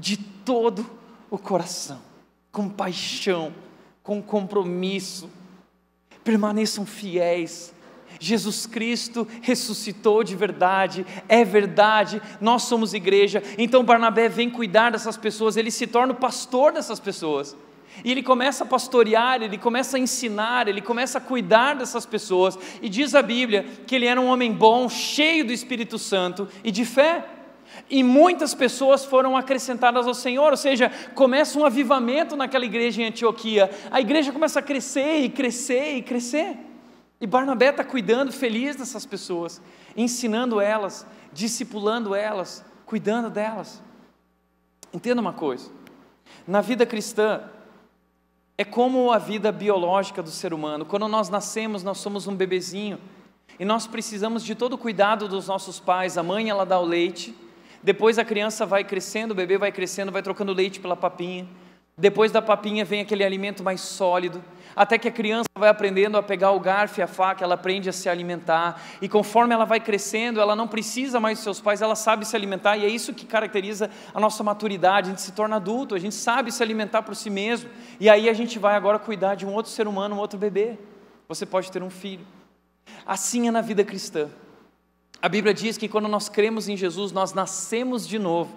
De todo o coração, com paixão, com compromisso. Permaneçam fiéis Jesus Cristo ressuscitou de verdade, é verdade, nós somos igreja. Então Barnabé vem cuidar dessas pessoas, ele se torna o pastor dessas pessoas. E ele começa a pastorear, ele começa a ensinar, ele começa a cuidar dessas pessoas. E diz a Bíblia que ele era um homem bom, cheio do Espírito Santo e de fé. E muitas pessoas foram acrescentadas ao Senhor, ou seja, começa um avivamento naquela igreja em Antioquia. A igreja começa a crescer e crescer e crescer. E Barnabé está cuidando, feliz dessas pessoas, ensinando elas, discipulando elas, cuidando delas. Entenda uma coisa: na vida cristã, é como a vida biológica do ser humano. Quando nós nascemos, nós somos um bebezinho e nós precisamos de todo o cuidado dos nossos pais. A mãe, ela dá o leite, depois a criança vai crescendo, o bebê vai crescendo, vai trocando leite pela papinha. Depois da papinha vem aquele alimento mais sólido até que a criança vai aprendendo a pegar o garfo e a faca, ela aprende a se alimentar, e conforme ela vai crescendo, ela não precisa mais dos seus pais, ela sabe se alimentar, e é isso que caracteriza a nossa maturidade, a gente se torna adulto, a gente sabe se alimentar por si mesmo, e aí a gente vai agora cuidar de um outro ser humano, um outro bebê. Você pode ter um filho. Assim é na vida cristã. A Bíblia diz que quando nós cremos em Jesus, nós nascemos de novo.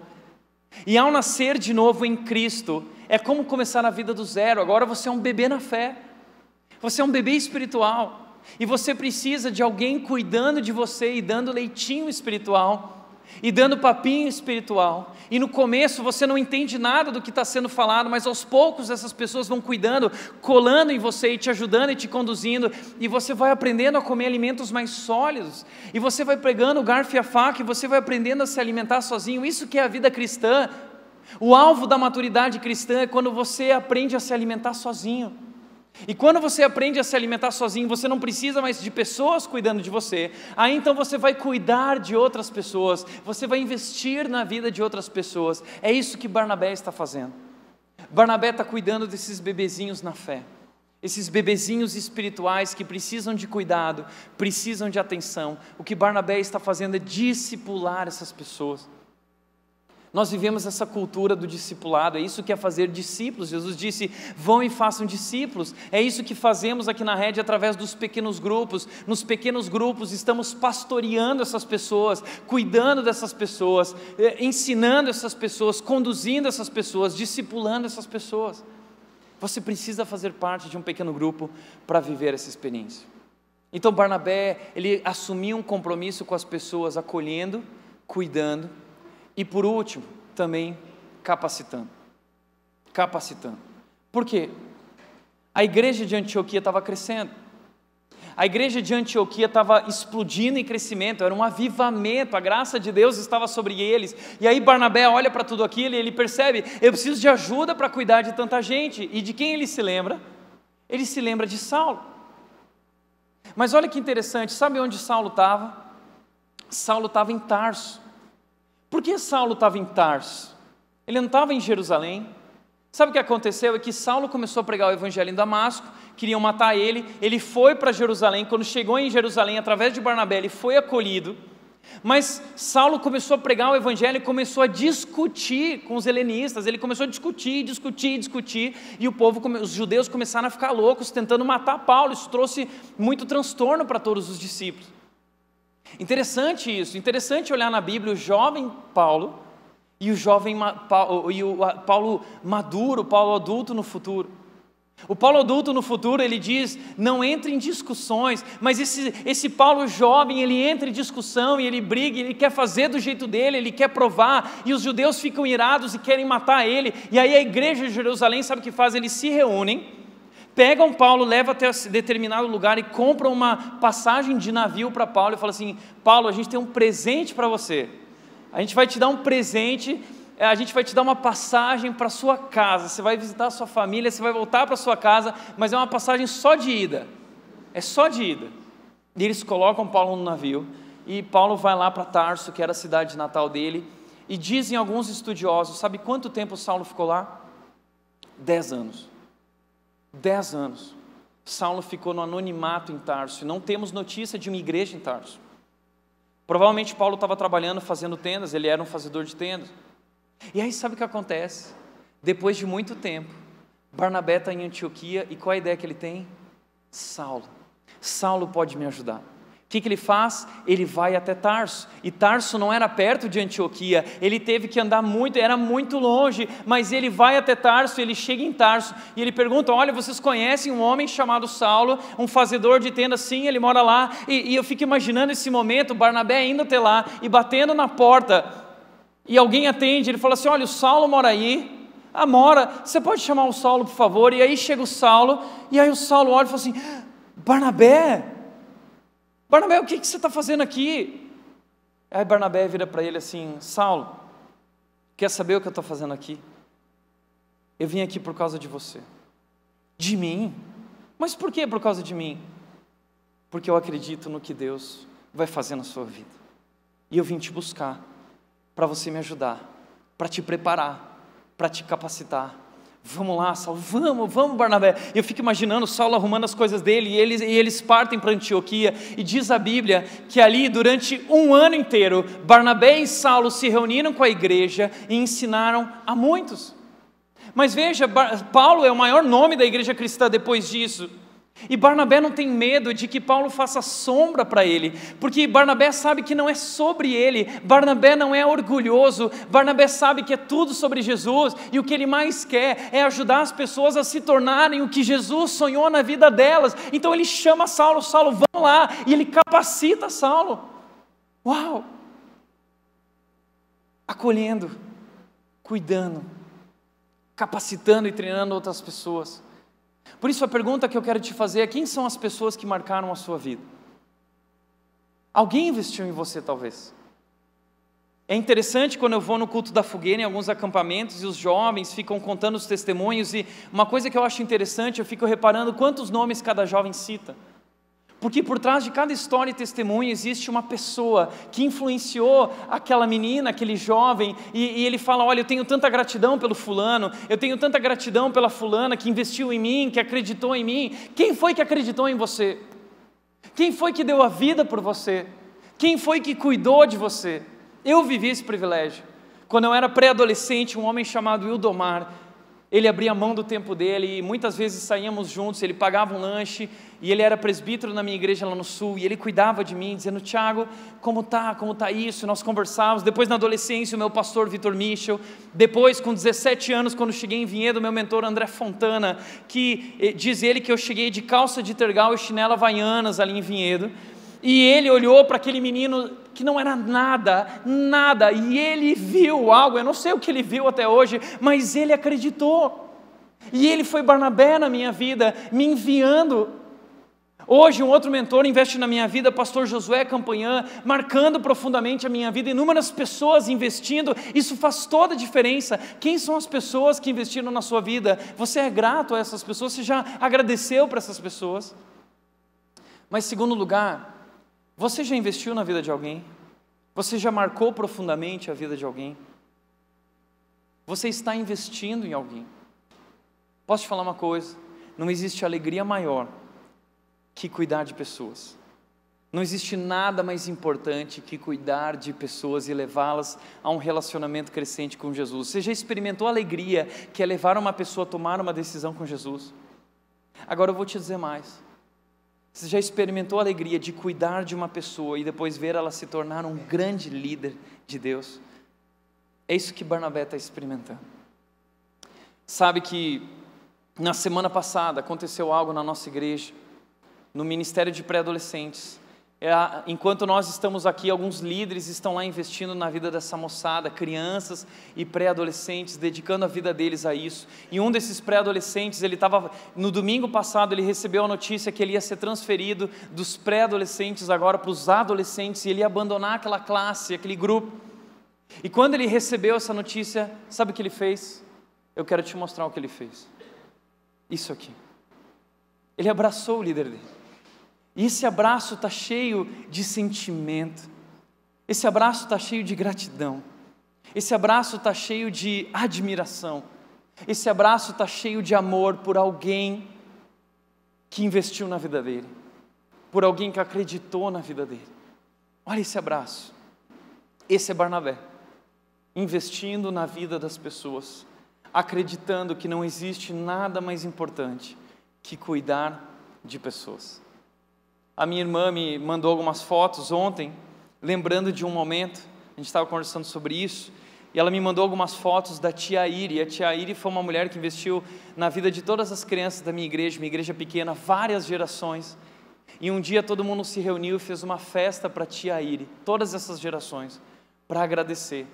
E ao nascer de novo em Cristo, é como começar a vida do zero. Agora você é um bebê na fé, você é um bebê espiritual, e você precisa de alguém cuidando de você e dando leitinho espiritual e dando papinho espiritual. E no começo você não entende nada do que está sendo falado, mas aos poucos essas pessoas vão cuidando, colando em você e te ajudando e te conduzindo, e você vai aprendendo a comer alimentos mais sólidos, e você vai pegando o garfo e a faca, e você vai aprendendo a se alimentar sozinho. Isso que é a vida cristã. O alvo da maturidade cristã é quando você aprende a se alimentar sozinho. E quando você aprende a se alimentar sozinho, você não precisa mais de pessoas cuidando de você. Aí então você vai cuidar de outras pessoas, você vai investir na vida de outras pessoas. É isso que Barnabé está fazendo. Barnabé está cuidando desses bebezinhos na fé, esses bebezinhos espirituais que precisam de cuidado, precisam de atenção. O que Barnabé está fazendo é discipular essas pessoas. Nós vivemos essa cultura do discipulado, é isso que é fazer discípulos. Jesus disse: vão e façam discípulos. É isso que fazemos aqui na rede através dos pequenos grupos. Nos pequenos grupos estamos pastoreando essas pessoas, cuidando dessas pessoas, eh, ensinando essas pessoas, conduzindo essas pessoas, discipulando essas pessoas. Você precisa fazer parte de um pequeno grupo para viver essa experiência. Então Barnabé, ele assumiu um compromisso com as pessoas, acolhendo, cuidando e por último, também capacitando. Capacitando. Por quê? A igreja de Antioquia estava crescendo. A igreja de Antioquia estava explodindo em crescimento, era um avivamento, a graça de Deus estava sobre eles. E aí Barnabé olha para tudo aquilo e ele percebe: eu preciso de ajuda para cuidar de tanta gente. E de quem ele se lembra? Ele se lembra de Saulo. Mas olha que interessante, sabe onde Saulo estava? Saulo estava em Tarso. Por que Saulo estava em Tarso? Ele não estava em Jerusalém. Sabe o que aconteceu? É que Saulo começou a pregar o evangelho em Damasco, queriam matar ele, ele foi para Jerusalém, quando chegou em Jerusalém, através de Barnabé, ele foi acolhido, mas Saulo começou a pregar o evangelho e começou a discutir com os helenistas, ele começou a discutir, discutir, discutir, e o povo, os judeus começaram a ficar loucos, tentando matar Paulo, isso trouxe muito transtorno para todos os discípulos. Interessante isso, interessante olhar na Bíblia o jovem Paulo e o jovem e o Paulo maduro, Paulo adulto no futuro. O Paulo adulto no futuro, ele diz, não entre em discussões, mas esse, esse Paulo jovem, ele entra em discussão e ele briga, ele quer fazer do jeito dele, ele quer provar, e os judeus ficam irados e querem matar ele, e aí a igreja de Jerusalém, sabe o que faz? Eles se reúnem, pegam Paulo, levam até determinado lugar e compram uma passagem de navio para Paulo e falam assim, Paulo, a gente tem um presente para você, a gente vai te dar um presente é, a gente vai te dar uma passagem para sua casa. Você vai visitar a sua família, você vai voltar para sua casa, mas é uma passagem só de ida. É só de ida. E eles colocam Paulo no navio e Paulo vai lá para Tarso, que era a cidade natal dele, e dizem alguns estudiosos, sabe quanto tempo Saulo ficou lá? Dez anos. Dez anos. Saulo ficou no anonimato em Tarso, e não temos notícia de uma igreja em Tarso. Provavelmente Paulo estava trabalhando, fazendo tendas, ele era um fazedor de tendas. E aí sabe o que acontece? Depois de muito tempo, Barnabé está em Antioquia e qual a ideia que ele tem? Saulo. Saulo pode me ajudar. Que, que ele faz? Ele vai até Tarso. E Tarso não era perto de Antioquia, ele teve que andar muito, era muito longe, mas ele vai até Tarso, ele chega em Tarso e ele pergunta: Olha, vocês conhecem um homem chamado Saulo, um fazedor de tendas? Sim, ele mora lá. E, e eu fico imaginando esse momento, Barnabé indo até lá e batendo na porta e alguém atende, ele fala assim: Olha, o Saulo mora aí. Ah, mora, você pode chamar o Saulo, por favor? E aí chega o Saulo, e aí o Saulo olha e fala assim: Barnabé, Barnabé, o que, que você está fazendo aqui? Aí Barnabé vira para ele assim: Saulo, quer saber o que eu estou fazendo aqui? Eu vim aqui por causa de você. De mim? Mas por que por causa de mim? Porque eu acredito no que Deus vai fazer na sua vida. E eu vim te buscar para você me ajudar, para te preparar, para te capacitar. Vamos lá, Saulo, vamos, vamos, Barnabé. Eu fico imaginando Saulo arrumando as coisas dele e eles, e eles partem para Antioquia. E diz a Bíblia que ali, durante um ano inteiro, Barnabé e Saulo se reuniram com a igreja e ensinaram a muitos. Mas veja, Paulo é o maior nome da igreja cristã depois disso. E Barnabé não tem medo de que Paulo faça sombra para ele, porque Barnabé sabe que não é sobre ele, Barnabé não é orgulhoso, Barnabé sabe que é tudo sobre Jesus e o que ele mais quer é ajudar as pessoas a se tornarem o que Jesus sonhou na vida delas. Então ele chama Saulo, Saulo, vamos lá, e ele capacita Saulo. Uau! Acolhendo, cuidando, capacitando e treinando outras pessoas. Por isso a pergunta que eu quero te fazer é: quem são as pessoas que marcaram a sua vida? Alguém investiu em você, talvez. É interessante quando eu vou no culto da fogueira em alguns acampamentos e os jovens ficam contando os testemunhos, e uma coisa que eu acho interessante, eu fico reparando quantos nomes cada jovem cita. Porque por trás de cada história e testemunho existe uma pessoa que influenciou aquela menina, aquele jovem, e, e, ele fala: Olha, eu tenho tanta gratidão pelo fulano, eu tenho tanta gratidão pela fulana que investiu em mim, que acreditou em mim. Quem foi que acreditou em você? Quem foi que deu a vida por você? Quem foi que cuidou de você? Eu vivi esse privilégio. Quando eu era pré-adolescente, um homem chamado Ildomar, ele abria mão do tempo dele e muitas vezes saíamos juntos, ele pagava um lanche e ele era presbítero na minha igreja lá no sul e ele cuidava de mim, dizendo, Tiago, como tá, como tá isso? Nós conversávamos, depois na adolescência o meu pastor Vitor Michel, depois com 17 anos quando cheguei em Vinhedo, meu mentor André Fontana, que eh, diz ele que eu cheguei de calça de tergal e chinela havaianas ali em Vinhedo, e ele olhou para aquele menino que não era nada, nada, e ele viu algo, eu não sei o que ele viu até hoje, mas ele acreditou. E ele foi Barnabé na minha vida, me enviando. Hoje, um outro mentor investe na minha vida, pastor Josué Campanhã, marcando profundamente a minha vida, inúmeras pessoas investindo, isso faz toda a diferença. Quem são as pessoas que investiram na sua vida? Você é grato a essas pessoas? Você já agradeceu para essas pessoas? Mas, segundo lugar, você já investiu na vida de alguém? Você já marcou profundamente a vida de alguém? Você está investindo em alguém? Posso te falar uma coisa? Não existe alegria maior que cuidar de pessoas. Não existe nada mais importante que cuidar de pessoas e levá-las a um relacionamento crescente com Jesus. Você já experimentou a alegria que é levar uma pessoa a tomar uma decisão com Jesus? Agora eu vou te dizer mais. Você já experimentou a alegria de cuidar de uma pessoa e depois ver ela se tornar um grande líder de Deus? É isso que Barnabé está experimentando. Sabe que na semana passada aconteceu algo na nossa igreja, no Ministério de Pré-Adolescentes. É, enquanto nós estamos aqui, alguns líderes estão lá investindo na vida dessa moçada, crianças e pré-adolescentes, dedicando a vida deles a isso. E um desses pré-adolescentes, ele estava no domingo passado, ele recebeu a notícia que ele ia ser transferido dos pré-adolescentes agora para os adolescentes e ele ia abandonar aquela classe, aquele grupo. E quando ele recebeu essa notícia, sabe o que ele fez? Eu quero te mostrar o que ele fez. Isso aqui. Ele abraçou o líder dele. E esse abraço está cheio de sentimento, esse abraço está cheio de gratidão, esse abraço está cheio de admiração, esse abraço está cheio de amor por alguém que investiu na vida dele, por alguém que acreditou na vida dele. Olha esse abraço. Esse é Barnabé, investindo na vida das pessoas, acreditando que não existe nada mais importante que cuidar de pessoas. A minha irmã me mandou algumas fotos ontem, lembrando de um momento, a gente estava conversando sobre isso, e ela me mandou algumas fotos da tia Iri. A tia Iri foi uma mulher que investiu na vida de todas as crianças da minha igreja, minha igreja pequena, várias gerações. E um dia todo mundo se reuniu e fez uma festa para a tia Iri, todas essas gerações, para agradecer,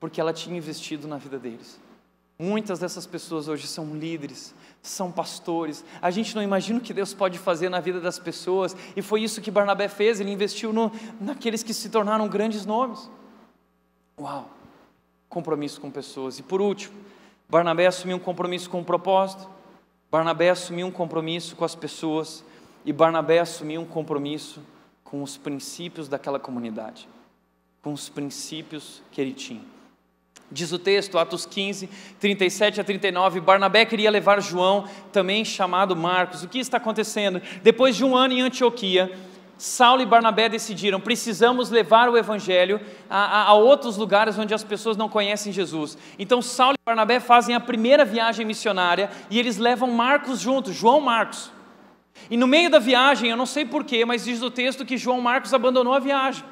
porque ela tinha investido na vida deles. Muitas dessas pessoas hoje são líderes, são pastores. A gente não imagina o que Deus pode fazer na vida das pessoas, e foi isso que Barnabé fez, ele investiu no, naqueles que se tornaram grandes nomes. Uau! Compromisso com pessoas. E por último, Barnabé assumiu um compromisso com o propósito, Barnabé assumiu um compromisso com as pessoas, e Barnabé assumiu um compromisso com os princípios daquela comunidade, com os princípios que ele tinha. Diz o texto, Atos 15, 37 a 39, Barnabé queria levar João, também chamado Marcos. O que está acontecendo? Depois de um ano em Antioquia, Saulo e Barnabé decidiram: precisamos levar o evangelho a, a, a, outros lugares onde as pessoas não conhecem Jesus. Então, Saulo e Barnabé fazem a primeira viagem missionária e eles levam Marcos junto, João Marcos. E no meio da viagem, eu não sei porquê, mas diz o texto que João Marcos abandonou a viagem.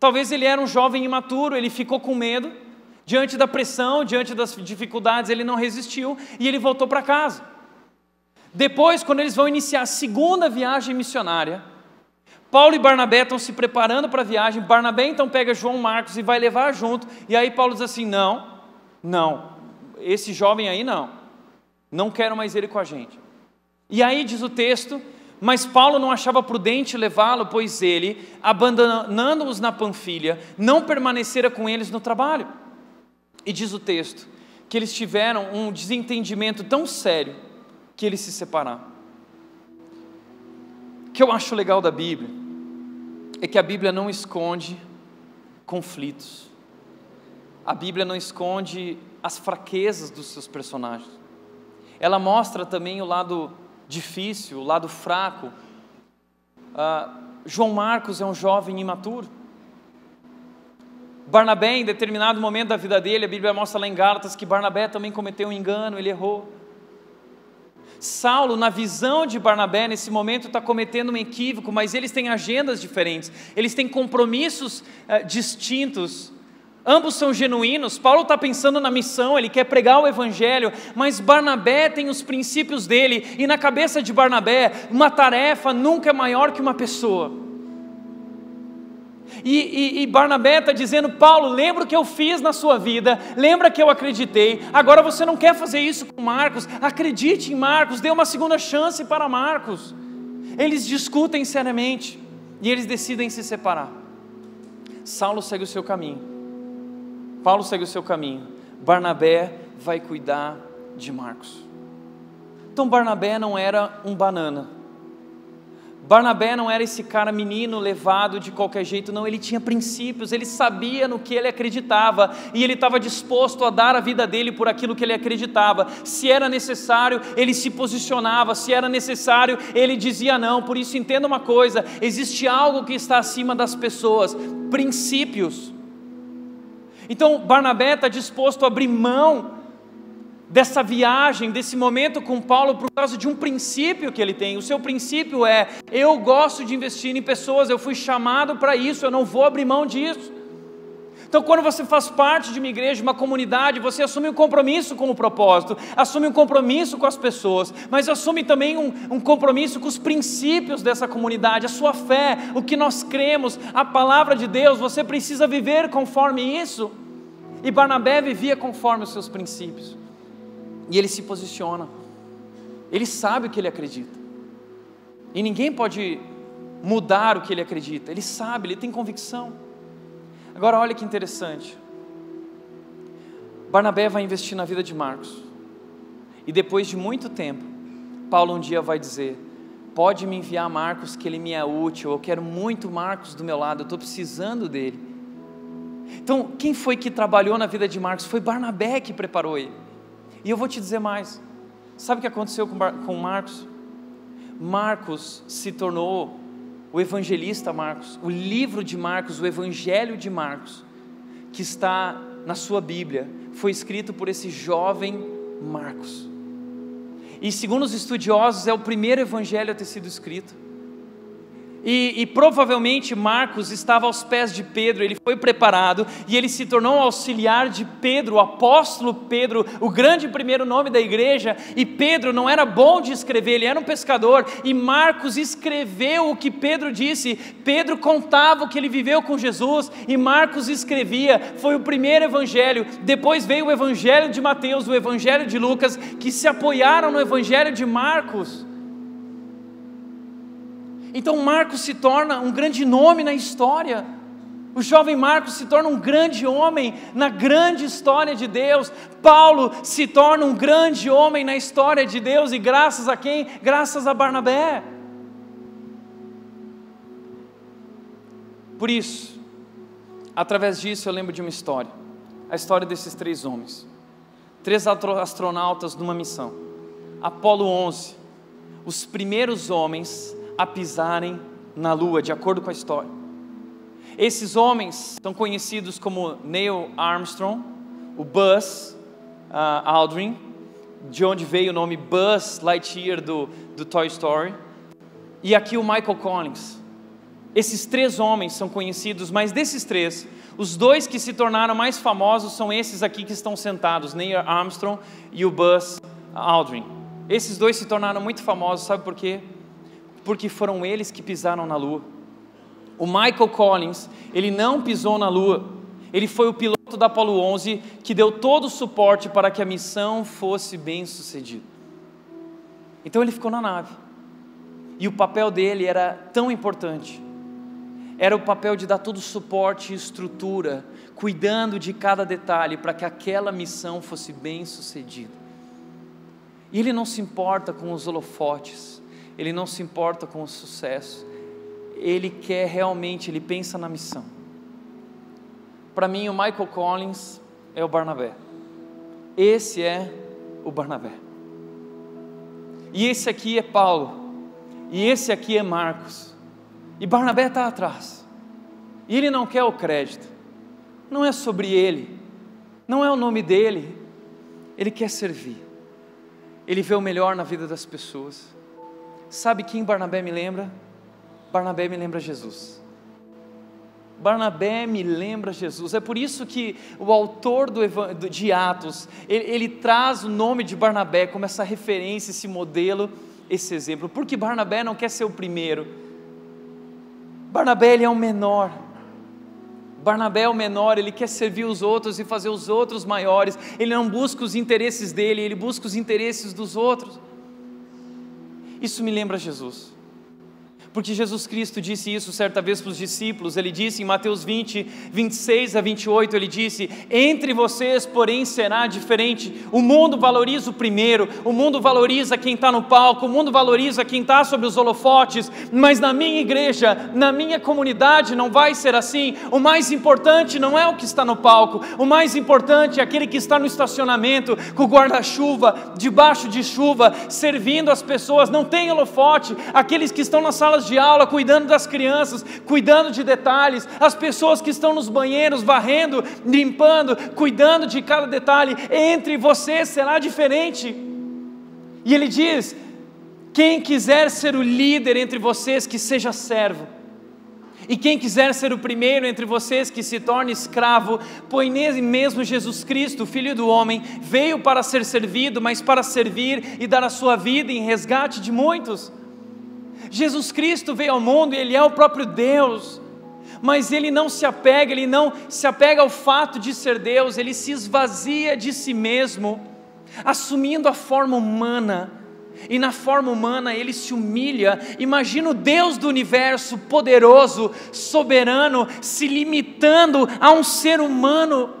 Talvez ele era um jovem imaturo, ele ficou com medo Diante da pressão, diante das dificuldades, ele não resistiu e ele voltou para casa. Depois, quando eles vão iniciar a segunda viagem missionária, Paulo e Barnabé estão se preparando para a viagem. Barnabé então pega João Marcos e vai levar junto. E aí Paulo diz assim: Não, não, esse jovem aí não, não quero mais ele com a gente. E aí diz o texto: Mas Paulo não achava prudente levá-lo, pois ele, abandonando-os na Panfilha, não permanecera com eles no trabalho. E diz o texto que eles tiveram um desentendimento tão sério que eles se separaram. O que eu acho legal da Bíblia é que a Bíblia não esconde conflitos. A Bíblia não esconde as fraquezas dos seus personagens. Ela mostra também o lado difícil, o lado fraco. Uh, João Marcos é um jovem imaturo Barnabé, em determinado momento da vida dele, a Bíblia mostra lá em Gálatas que Barnabé também cometeu um engano, ele errou. Saulo, na visão de Barnabé, nesse momento está cometendo um equívoco, mas eles têm agendas diferentes, eles têm compromissos eh, distintos. Ambos são genuínos. Paulo está pensando na missão, ele quer pregar o evangelho, mas Barnabé tem os princípios dele, e na cabeça de Barnabé, uma tarefa nunca é maior que uma pessoa. E, e, e Barnabé está dizendo: Paulo, lembra o que eu fiz na sua vida, lembra que eu acreditei, agora você não quer fazer isso com Marcos, acredite em Marcos, dê uma segunda chance para Marcos. Eles discutem seriamente e eles decidem se separar. Saulo segue o seu caminho, Paulo segue o seu caminho, Barnabé vai cuidar de Marcos. Então Barnabé não era um banana, Barnabé não era esse cara menino levado de qualquer jeito, não, ele tinha princípios, ele sabia no que ele acreditava e ele estava disposto a dar a vida dele por aquilo que ele acreditava. Se era necessário, ele se posicionava, se era necessário, ele dizia não. Por isso, entenda uma coisa: existe algo que está acima das pessoas princípios. Então, Barnabé está disposto a abrir mão dessa viagem, desse momento com Paulo, por causa de um princípio que ele tem. O seu princípio é: eu gosto de investir em pessoas, eu fui chamado para isso, eu não vou abrir mão disso. Então, quando você faz parte de uma igreja, de uma comunidade, você assume um compromisso com o propósito, assume um compromisso com as pessoas, mas assume também um, um compromisso com os princípios dessa comunidade, a sua fé, o que nós cremos, a palavra de Deus. Você precisa viver conforme isso. E Barnabé vivia conforme os seus princípios. E ele se posiciona. Ele sabe o que ele acredita. E ninguém pode mudar o que ele acredita. Ele sabe, ele tem convicção. Agora olha que interessante. Barnabé vai investir na vida de Marcos. E depois de muito tempo, Paulo um dia vai dizer: Pode me enviar Marcos, que ele me é útil. Eu quero muito Marcos do meu lado, eu estou precisando dele. Então, quem foi que trabalhou na vida de Marcos? Foi Barnabé que preparou ele. E eu vou te dizer mais: sabe o que aconteceu com Marcos? Marcos se tornou o evangelista Marcos, o livro de Marcos, o evangelho de Marcos, que está na sua Bíblia, foi escrito por esse jovem Marcos. E segundo os estudiosos, é o primeiro evangelho a ter sido escrito. E, e, provavelmente Marcos estava aos pés de Pedro, ele foi preparado e ele se tornou auxiliar de Pedro, o apóstolo Pedro, o grande primeiro nome da igreja. E Pedro não era bom de escrever, ele era um pescador. E Marcos escreveu o que Pedro disse. Pedro contava o que ele viveu com Jesus e Marcos escrevia. Foi o primeiro evangelho. Depois veio o evangelho de Mateus, o evangelho de Lucas, que se apoiaram no evangelho de Marcos. Então Marcos se torna um grande nome na história. O jovem Marcos se torna um grande homem na grande história de Deus. Paulo se torna um grande homem na história de Deus e graças a quem? Graças a Barnabé. Por isso, através disso eu lembro de uma história. A história desses três homens. Três astronautas numa missão. Apolo 11. Os primeiros homens a pisarem na lua, de acordo com a história. Esses homens são conhecidos como Neil Armstrong, o Buzz uh, Aldrin, de onde veio o nome Buzz Lightyear do, do Toy Story, e aqui o Michael Collins. Esses três homens são conhecidos, mas desses três, os dois que se tornaram mais famosos são esses aqui que estão sentados, Neil Armstrong e o Buzz Aldrin. Esses dois se tornaram muito famosos, sabe por quê? Porque foram eles que pisaram na lua. O Michael Collins, ele não pisou na lua, ele foi o piloto da Apollo 11 que deu todo o suporte para que a missão fosse bem sucedida. Então ele ficou na nave. E o papel dele era tão importante. Era o papel de dar todo o suporte e estrutura, cuidando de cada detalhe para que aquela missão fosse bem sucedida. E ele não se importa com os holofotes ele não se importa com o sucesso, ele quer realmente, ele pensa na missão. Para mim, o Michael Collins é o Barnabé. Esse é o Barnabé. E esse aqui é Paulo. E esse aqui é Marcos. E Barnabé está atrás. E ele não quer o crédito. Não é sobre ele. Não é o nome dele. Ele quer servir. Ele vê o melhor na vida das pessoas. Sabe quem Barnabé me lembra? Barnabé me lembra Jesus. Barnabé me lembra Jesus. É por isso que o autor do, de Atos, ele, ele, traz o nome de Barnabé como essa referência, esse modelo, esse exemplo. Porque Barnabé não quer ser o primeiro. Barnabé ele é o menor. Barnabé é o menor, ele quer servir os outros e fazer os outros maiores. Ele não busca os interesses dele, ele busca os interesses dos outros. Isso me lembra Jesus. Porque Jesus Cristo disse isso certa vez para os discípulos, ele disse em Mateus 20, 26 a 28, ele disse: Entre vocês, porém, será diferente. O mundo valoriza o primeiro, o mundo valoriza quem está no palco, o mundo valoriza quem está sobre os holofotes, mas na minha igreja, na minha comunidade, não vai ser assim. O mais importante não é o que está no palco, o mais importante é aquele que está no estacionamento, com guarda-chuva, debaixo de chuva, servindo as pessoas. Não tem holofote, aqueles que estão nas salas de aula, cuidando das crianças, cuidando de detalhes, as pessoas que estão nos banheiros, varrendo, limpando, cuidando de cada detalhe, entre vocês será diferente. E ele diz: quem quiser ser o líder entre vocês, que seja servo. E quem quiser ser o primeiro entre vocês que se torne escravo, pois mesmo Jesus Cristo, Filho do Homem, veio para ser servido, mas para servir e dar a sua vida em resgate de muitos. Jesus Cristo veio ao mundo e Ele é o próprio Deus, mas Ele não se apega, Ele não se apega ao fato de ser Deus, Ele se esvazia de si mesmo, assumindo a forma humana. E na forma humana ele se humilha. Imagina o Deus do universo, poderoso, soberano, se limitando a um ser humano,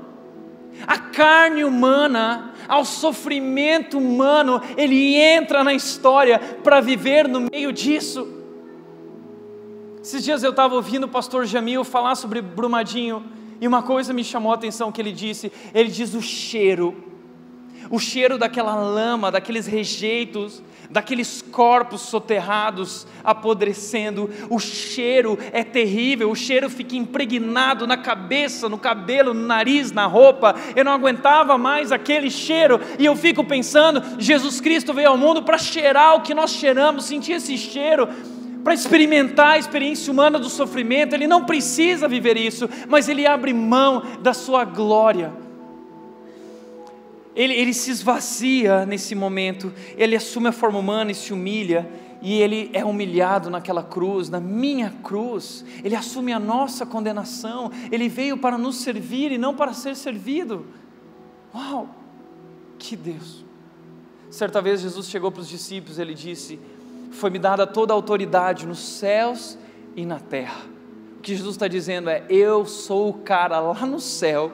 a carne humana, ao sofrimento humano, ele entra na história para viver no meio disso. Esses dias eu estava ouvindo o pastor Jamil falar sobre Brumadinho, e uma coisa me chamou a atenção que ele disse: ele diz o cheiro o cheiro daquela lama, daqueles rejeitos, daqueles corpos soterrados, apodrecendo. O cheiro é terrível, o cheiro fica impregnado na cabeça, no cabelo, no nariz, na roupa. Eu não aguentava mais aquele cheiro e eu fico pensando: Jesus Cristo veio ao mundo para cheirar o que nós cheiramos, sentir esse cheiro para experimentar a experiência humana do sofrimento, ele não precisa viver isso, mas ele abre mão da sua glória ele, ele se esvazia nesse momento, ele assume a forma humana e se humilha, e ele é humilhado naquela cruz, na minha cruz, ele assume a nossa condenação, ele veio para nos servir e não para ser servido. Uau! Que Deus! Certa vez Jesus chegou para os discípulos, ele disse: Foi-me dada toda a autoridade nos céus e na terra. O que Jesus está dizendo é: Eu sou o cara lá no céu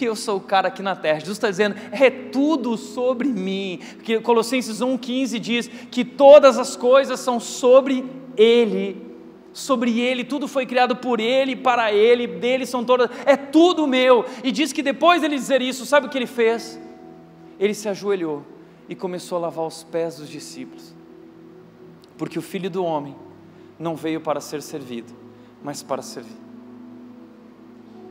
e eu sou o cara aqui na terra. Jesus está dizendo, é tudo sobre mim. Porque Colossenses 1,15 diz que todas as coisas são sobre Ele. Sobre Ele, tudo foi criado por Ele, para Ele, dele são todas, é tudo meu. E diz que depois de ele dizer isso, sabe o que ele fez? Ele se ajoelhou e começou a lavar os pés dos discípulos. Porque o Filho do Homem não veio para ser servido, mas para servir.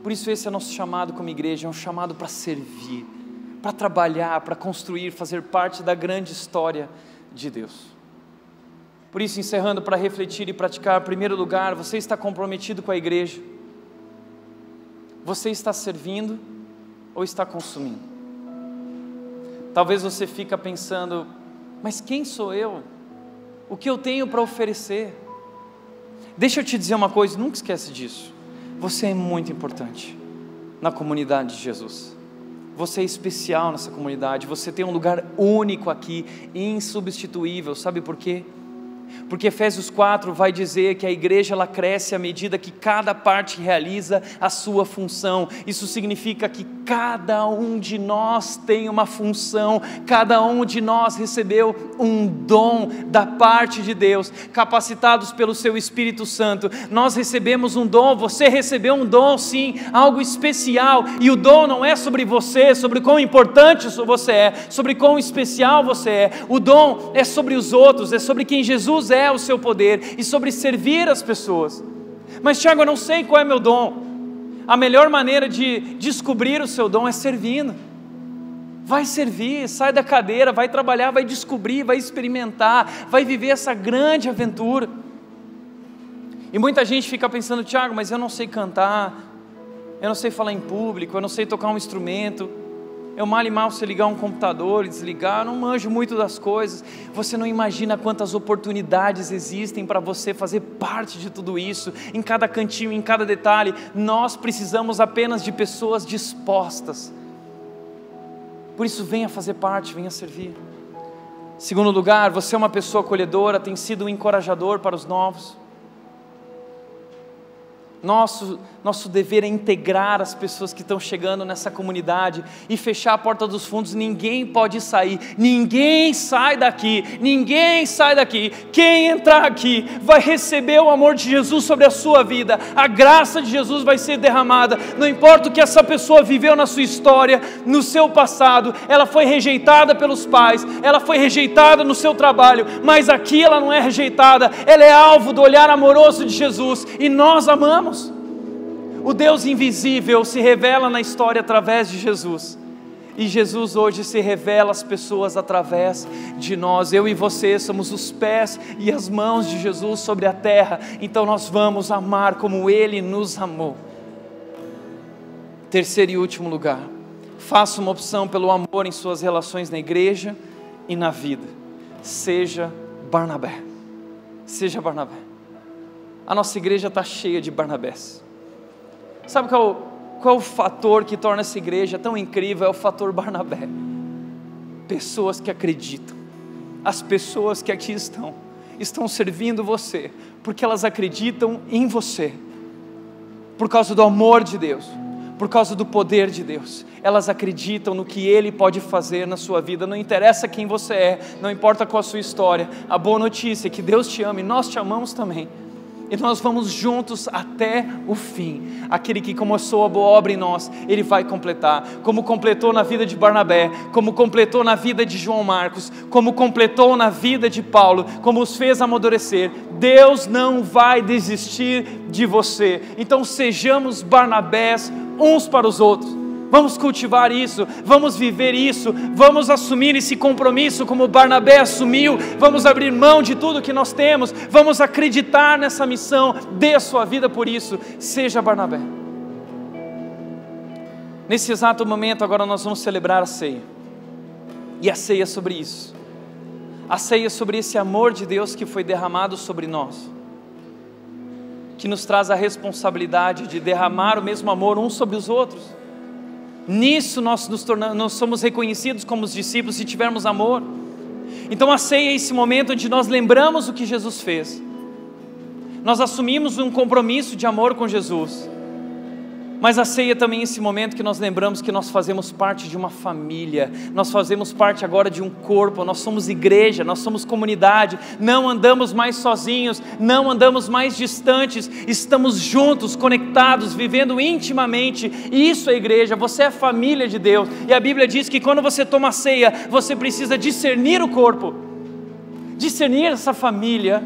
Por isso, esse é nosso chamado como igreja: é um chamado para servir, para trabalhar, para construir, fazer parte da grande história de Deus. Por isso, encerrando para refletir e praticar, em primeiro lugar, você está comprometido com a igreja? Você está servindo ou está consumindo? Talvez você fica pensando, mas quem sou eu? O que eu tenho para oferecer? Deixa eu te dizer uma coisa, nunca esquece disso. Você é muito importante na comunidade de Jesus. Você é especial nessa comunidade, você tem um lugar único aqui, insubstituível. Sabe por quê? Porque Efésios 4 vai dizer que a igreja ela cresce à medida que cada parte realiza a sua função. Isso significa que cada um de nós tem uma função, cada um de nós recebeu um dom da parte de Deus, capacitados pelo seu Espírito Santo. Nós recebemos um dom, você recebeu um dom, sim, algo especial, e o dom não é sobre você, sobre quão importante você é, sobre quão especial você é. O dom é sobre os outros, é sobre quem Jesus é, o seu poder e sobre servir as pessoas. Mas Tiago, eu não sei qual é meu dom a melhor maneira de descobrir o seu dom é servindo. Vai servir, sai da cadeira, vai trabalhar, vai descobrir, vai experimentar, vai viver essa grande aventura. E muita gente fica pensando, Tiago, mas eu não sei cantar, eu não sei falar em público, eu não sei tocar um instrumento. Eu mal e mal você ligar um computador e desligar, não manjo muito das coisas. Você não imagina quantas oportunidades existem para você fazer parte de tudo isso, em cada cantinho, em cada detalhe. Nós precisamos apenas de pessoas dispostas. Por isso, venha fazer parte, venha servir. Segundo lugar, você é uma pessoa acolhedora, tem sido um encorajador para os novos. Nosso, nosso dever é integrar as pessoas que estão chegando nessa comunidade e fechar a porta dos fundos. Ninguém pode sair, ninguém sai daqui, ninguém sai daqui. Quem entrar aqui vai receber o amor de Jesus sobre a sua vida, a graça de Jesus vai ser derramada. Não importa o que essa pessoa viveu na sua história, no seu passado, ela foi rejeitada pelos pais, ela foi rejeitada no seu trabalho, mas aqui ela não é rejeitada, ela é alvo do olhar amoroso de Jesus e nós amamos. O Deus invisível se revela na história através de Jesus. E Jesus hoje se revela às pessoas através de nós. Eu e você somos os pés e as mãos de Jesus sobre a terra. Então nós vamos amar como Ele nos amou. Terceiro e último lugar. Faça uma opção pelo amor em suas relações na igreja e na vida. Seja Barnabé. Seja Barnabé. A nossa igreja está cheia de Barnabés. Sabe qual, qual é o fator que torna essa igreja tão incrível? É o fator Barnabé. Pessoas que acreditam. As pessoas que aqui estão, estão servindo você, porque elas acreditam em você, por causa do amor de Deus, por causa do poder de Deus. Elas acreditam no que Ele pode fazer na sua vida. Não interessa quem você é, não importa qual a sua história. A boa notícia é que Deus te ama e nós te amamos também e nós vamos juntos até o fim. Aquele que começou a boa obra em nós, ele vai completar, como completou na vida de Barnabé, como completou na vida de João Marcos, como completou na vida de Paulo, como os fez amadurecer. Deus não vai desistir de você. Então sejamos Barnabés uns para os outros. Vamos cultivar isso, vamos viver isso, vamos assumir esse compromisso como Barnabé assumiu, vamos abrir mão de tudo que nós temos, vamos acreditar nessa missão, dê a sua vida por isso, seja Barnabé. Nesse exato momento, agora nós vamos celebrar a ceia, e a ceia é sobre isso, a ceia é sobre esse amor de Deus que foi derramado sobre nós, que nos traz a responsabilidade de derramar o mesmo amor uns sobre os outros. Nisso nós nos tornamos, nós somos reconhecidos como os discípulos se tivermos amor. Então a ceia é esse momento onde nós lembramos o que Jesus fez. Nós assumimos um compromisso de amor com Jesus. Mas a ceia também é esse momento que nós lembramos que nós fazemos parte de uma família, nós fazemos parte agora de um corpo, nós somos igreja, nós somos comunidade, não andamos mais sozinhos, não andamos mais distantes, estamos juntos, conectados, vivendo intimamente. Isso é igreja, você é família de Deus. E a Bíblia diz que quando você toma ceia, você precisa discernir o corpo, discernir essa família.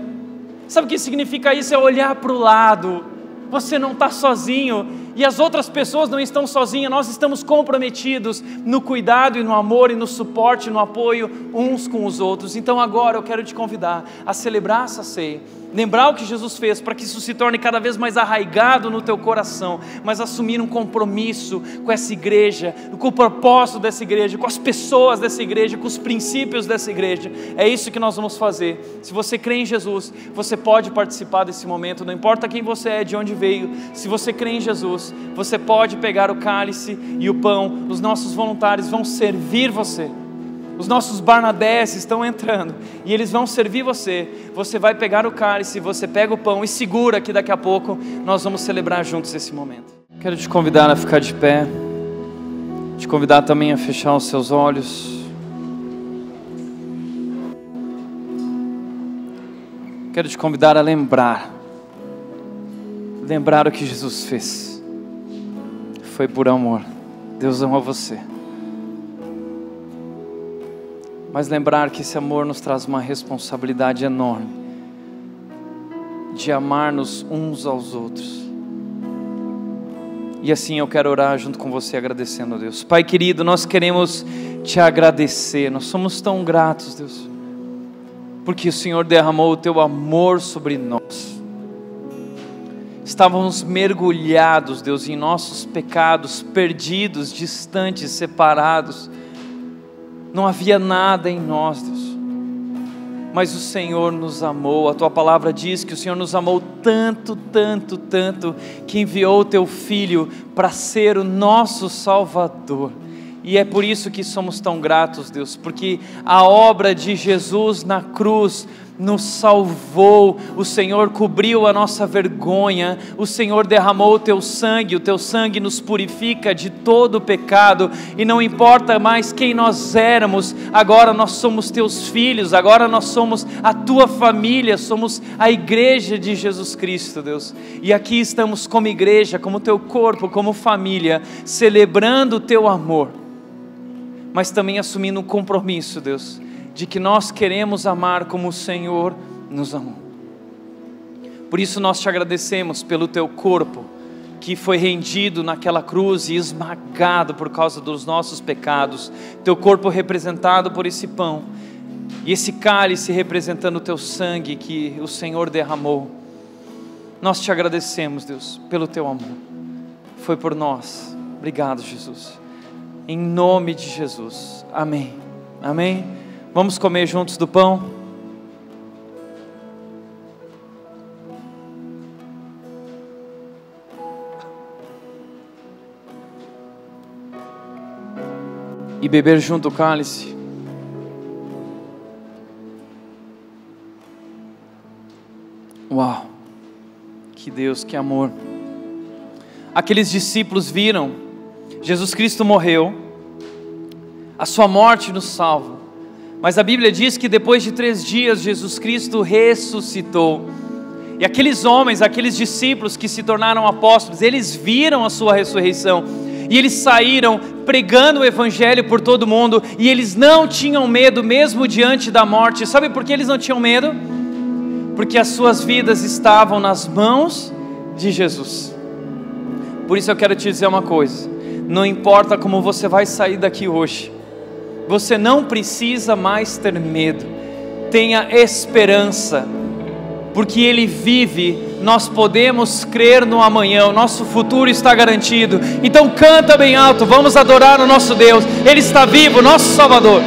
Sabe o que significa isso? É olhar para o lado. Você não está sozinho, e as outras pessoas não estão sozinhas, nós estamos comprometidos no cuidado e no amor e no suporte, no apoio uns com os outros. Então agora eu quero te convidar a celebrar essa ceia lembrar o que Jesus fez para que isso se torne cada vez mais arraigado no teu coração, mas assumir um compromisso com essa igreja, com o propósito dessa igreja, com as pessoas dessa igreja, com os princípios dessa igreja. É isso que nós vamos fazer. Se você crê em Jesus, você pode participar desse momento, não importa quem você é, de onde veio. Se você crê em Jesus, você pode pegar o cálice e o pão. Os nossos voluntários vão servir você. Os nossos Barnabés estão entrando e eles vão servir você. Você vai pegar o cálice, você pega o pão e segura que daqui a pouco nós vamos celebrar juntos esse momento. Quero te convidar a ficar de pé, te convidar também a fechar os seus olhos. Quero te convidar a lembrar, lembrar o que Jesus fez. Foi por amor. Deus ama você mas lembrar que esse amor nos traz uma responsabilidade enorme de amar-nos uns aos outros. E assim eu quero orar junto com você, agradecendo a Deus. Pai querido, nós queremos te agradecer, nós somos tão gratos, Deus, porque o Senhor derramou o teu amor sobre nós. Estávamos mergulhados, Deus, em nossos pecados, perdidos, distantes, separados não havia nada em nós, Deus. Mas o Senhor nos amou. A tua palavra diz que o Senhor nos amou tanto, tanto, tanto, que enviou o teu filho para ser o nosso Salvador. E é por isso que somos tão gratos, Deus, porque a obra de Jesus na cruz nos salvou, o Senhor cobriu a nossa vergonha, o Senhor derramou o teu sangue, o teu sangue nos purifica de todo o pecado, e não importa mais quem nós éramos, agora nós somos teus filhos, agora nós somos a tua família, somos a igreja de Jesus Cristo, Deus. E aqui estamos como igreja, como teu corpo, como família, celebrando o teu amor, mas também assumindo um compromisso, Deus de que nós queremos amar como o Senhor nos amou. Por isso nós te agradecemos pelo teu corpo que foi rendido naquela cruz e esmagado por causa dos nossos pecados, teu corpo representado por esse pão e esse cálice representando o teu sangue que o Senhor derramou. Nós te agradecemos, Deus, pelo teu amor. Foi por nós. Obrigado, Jesus. Em nome de Jesus. Amém. Amém. Vamos comer juntos do pão? E beber junto o cálice. Uau! Que Deus, que amor. Aqueles discípulos viram, Jesus Cristo morreu, a sua morte nos salva. Mas a Bíblia diz que depois de três dias Jesus Cristo ressuscitou. E aqueles homens, aqueles discípulos que se tornaram apóstolos, eles viram a sua ressurreição. E eles saíram pregando o evangelho por todo mundo. E eles não tinham medo, mesmo diante da morte. Sabe por que eles não tinham medo? Porque as suas vidas estavam nas mãos de Jesus. Por isso eu quero te dizer uma coisa: não importa como você vai sair daqui hoje você não precisa mais ter medo, tenha esperança, porque Ele vive, nós podemos crer no amanhã, o nosso futuro está garantido. Então canta bem alto, vamos adorar o nosso Deus, Ele está vivo, nosso Salvador.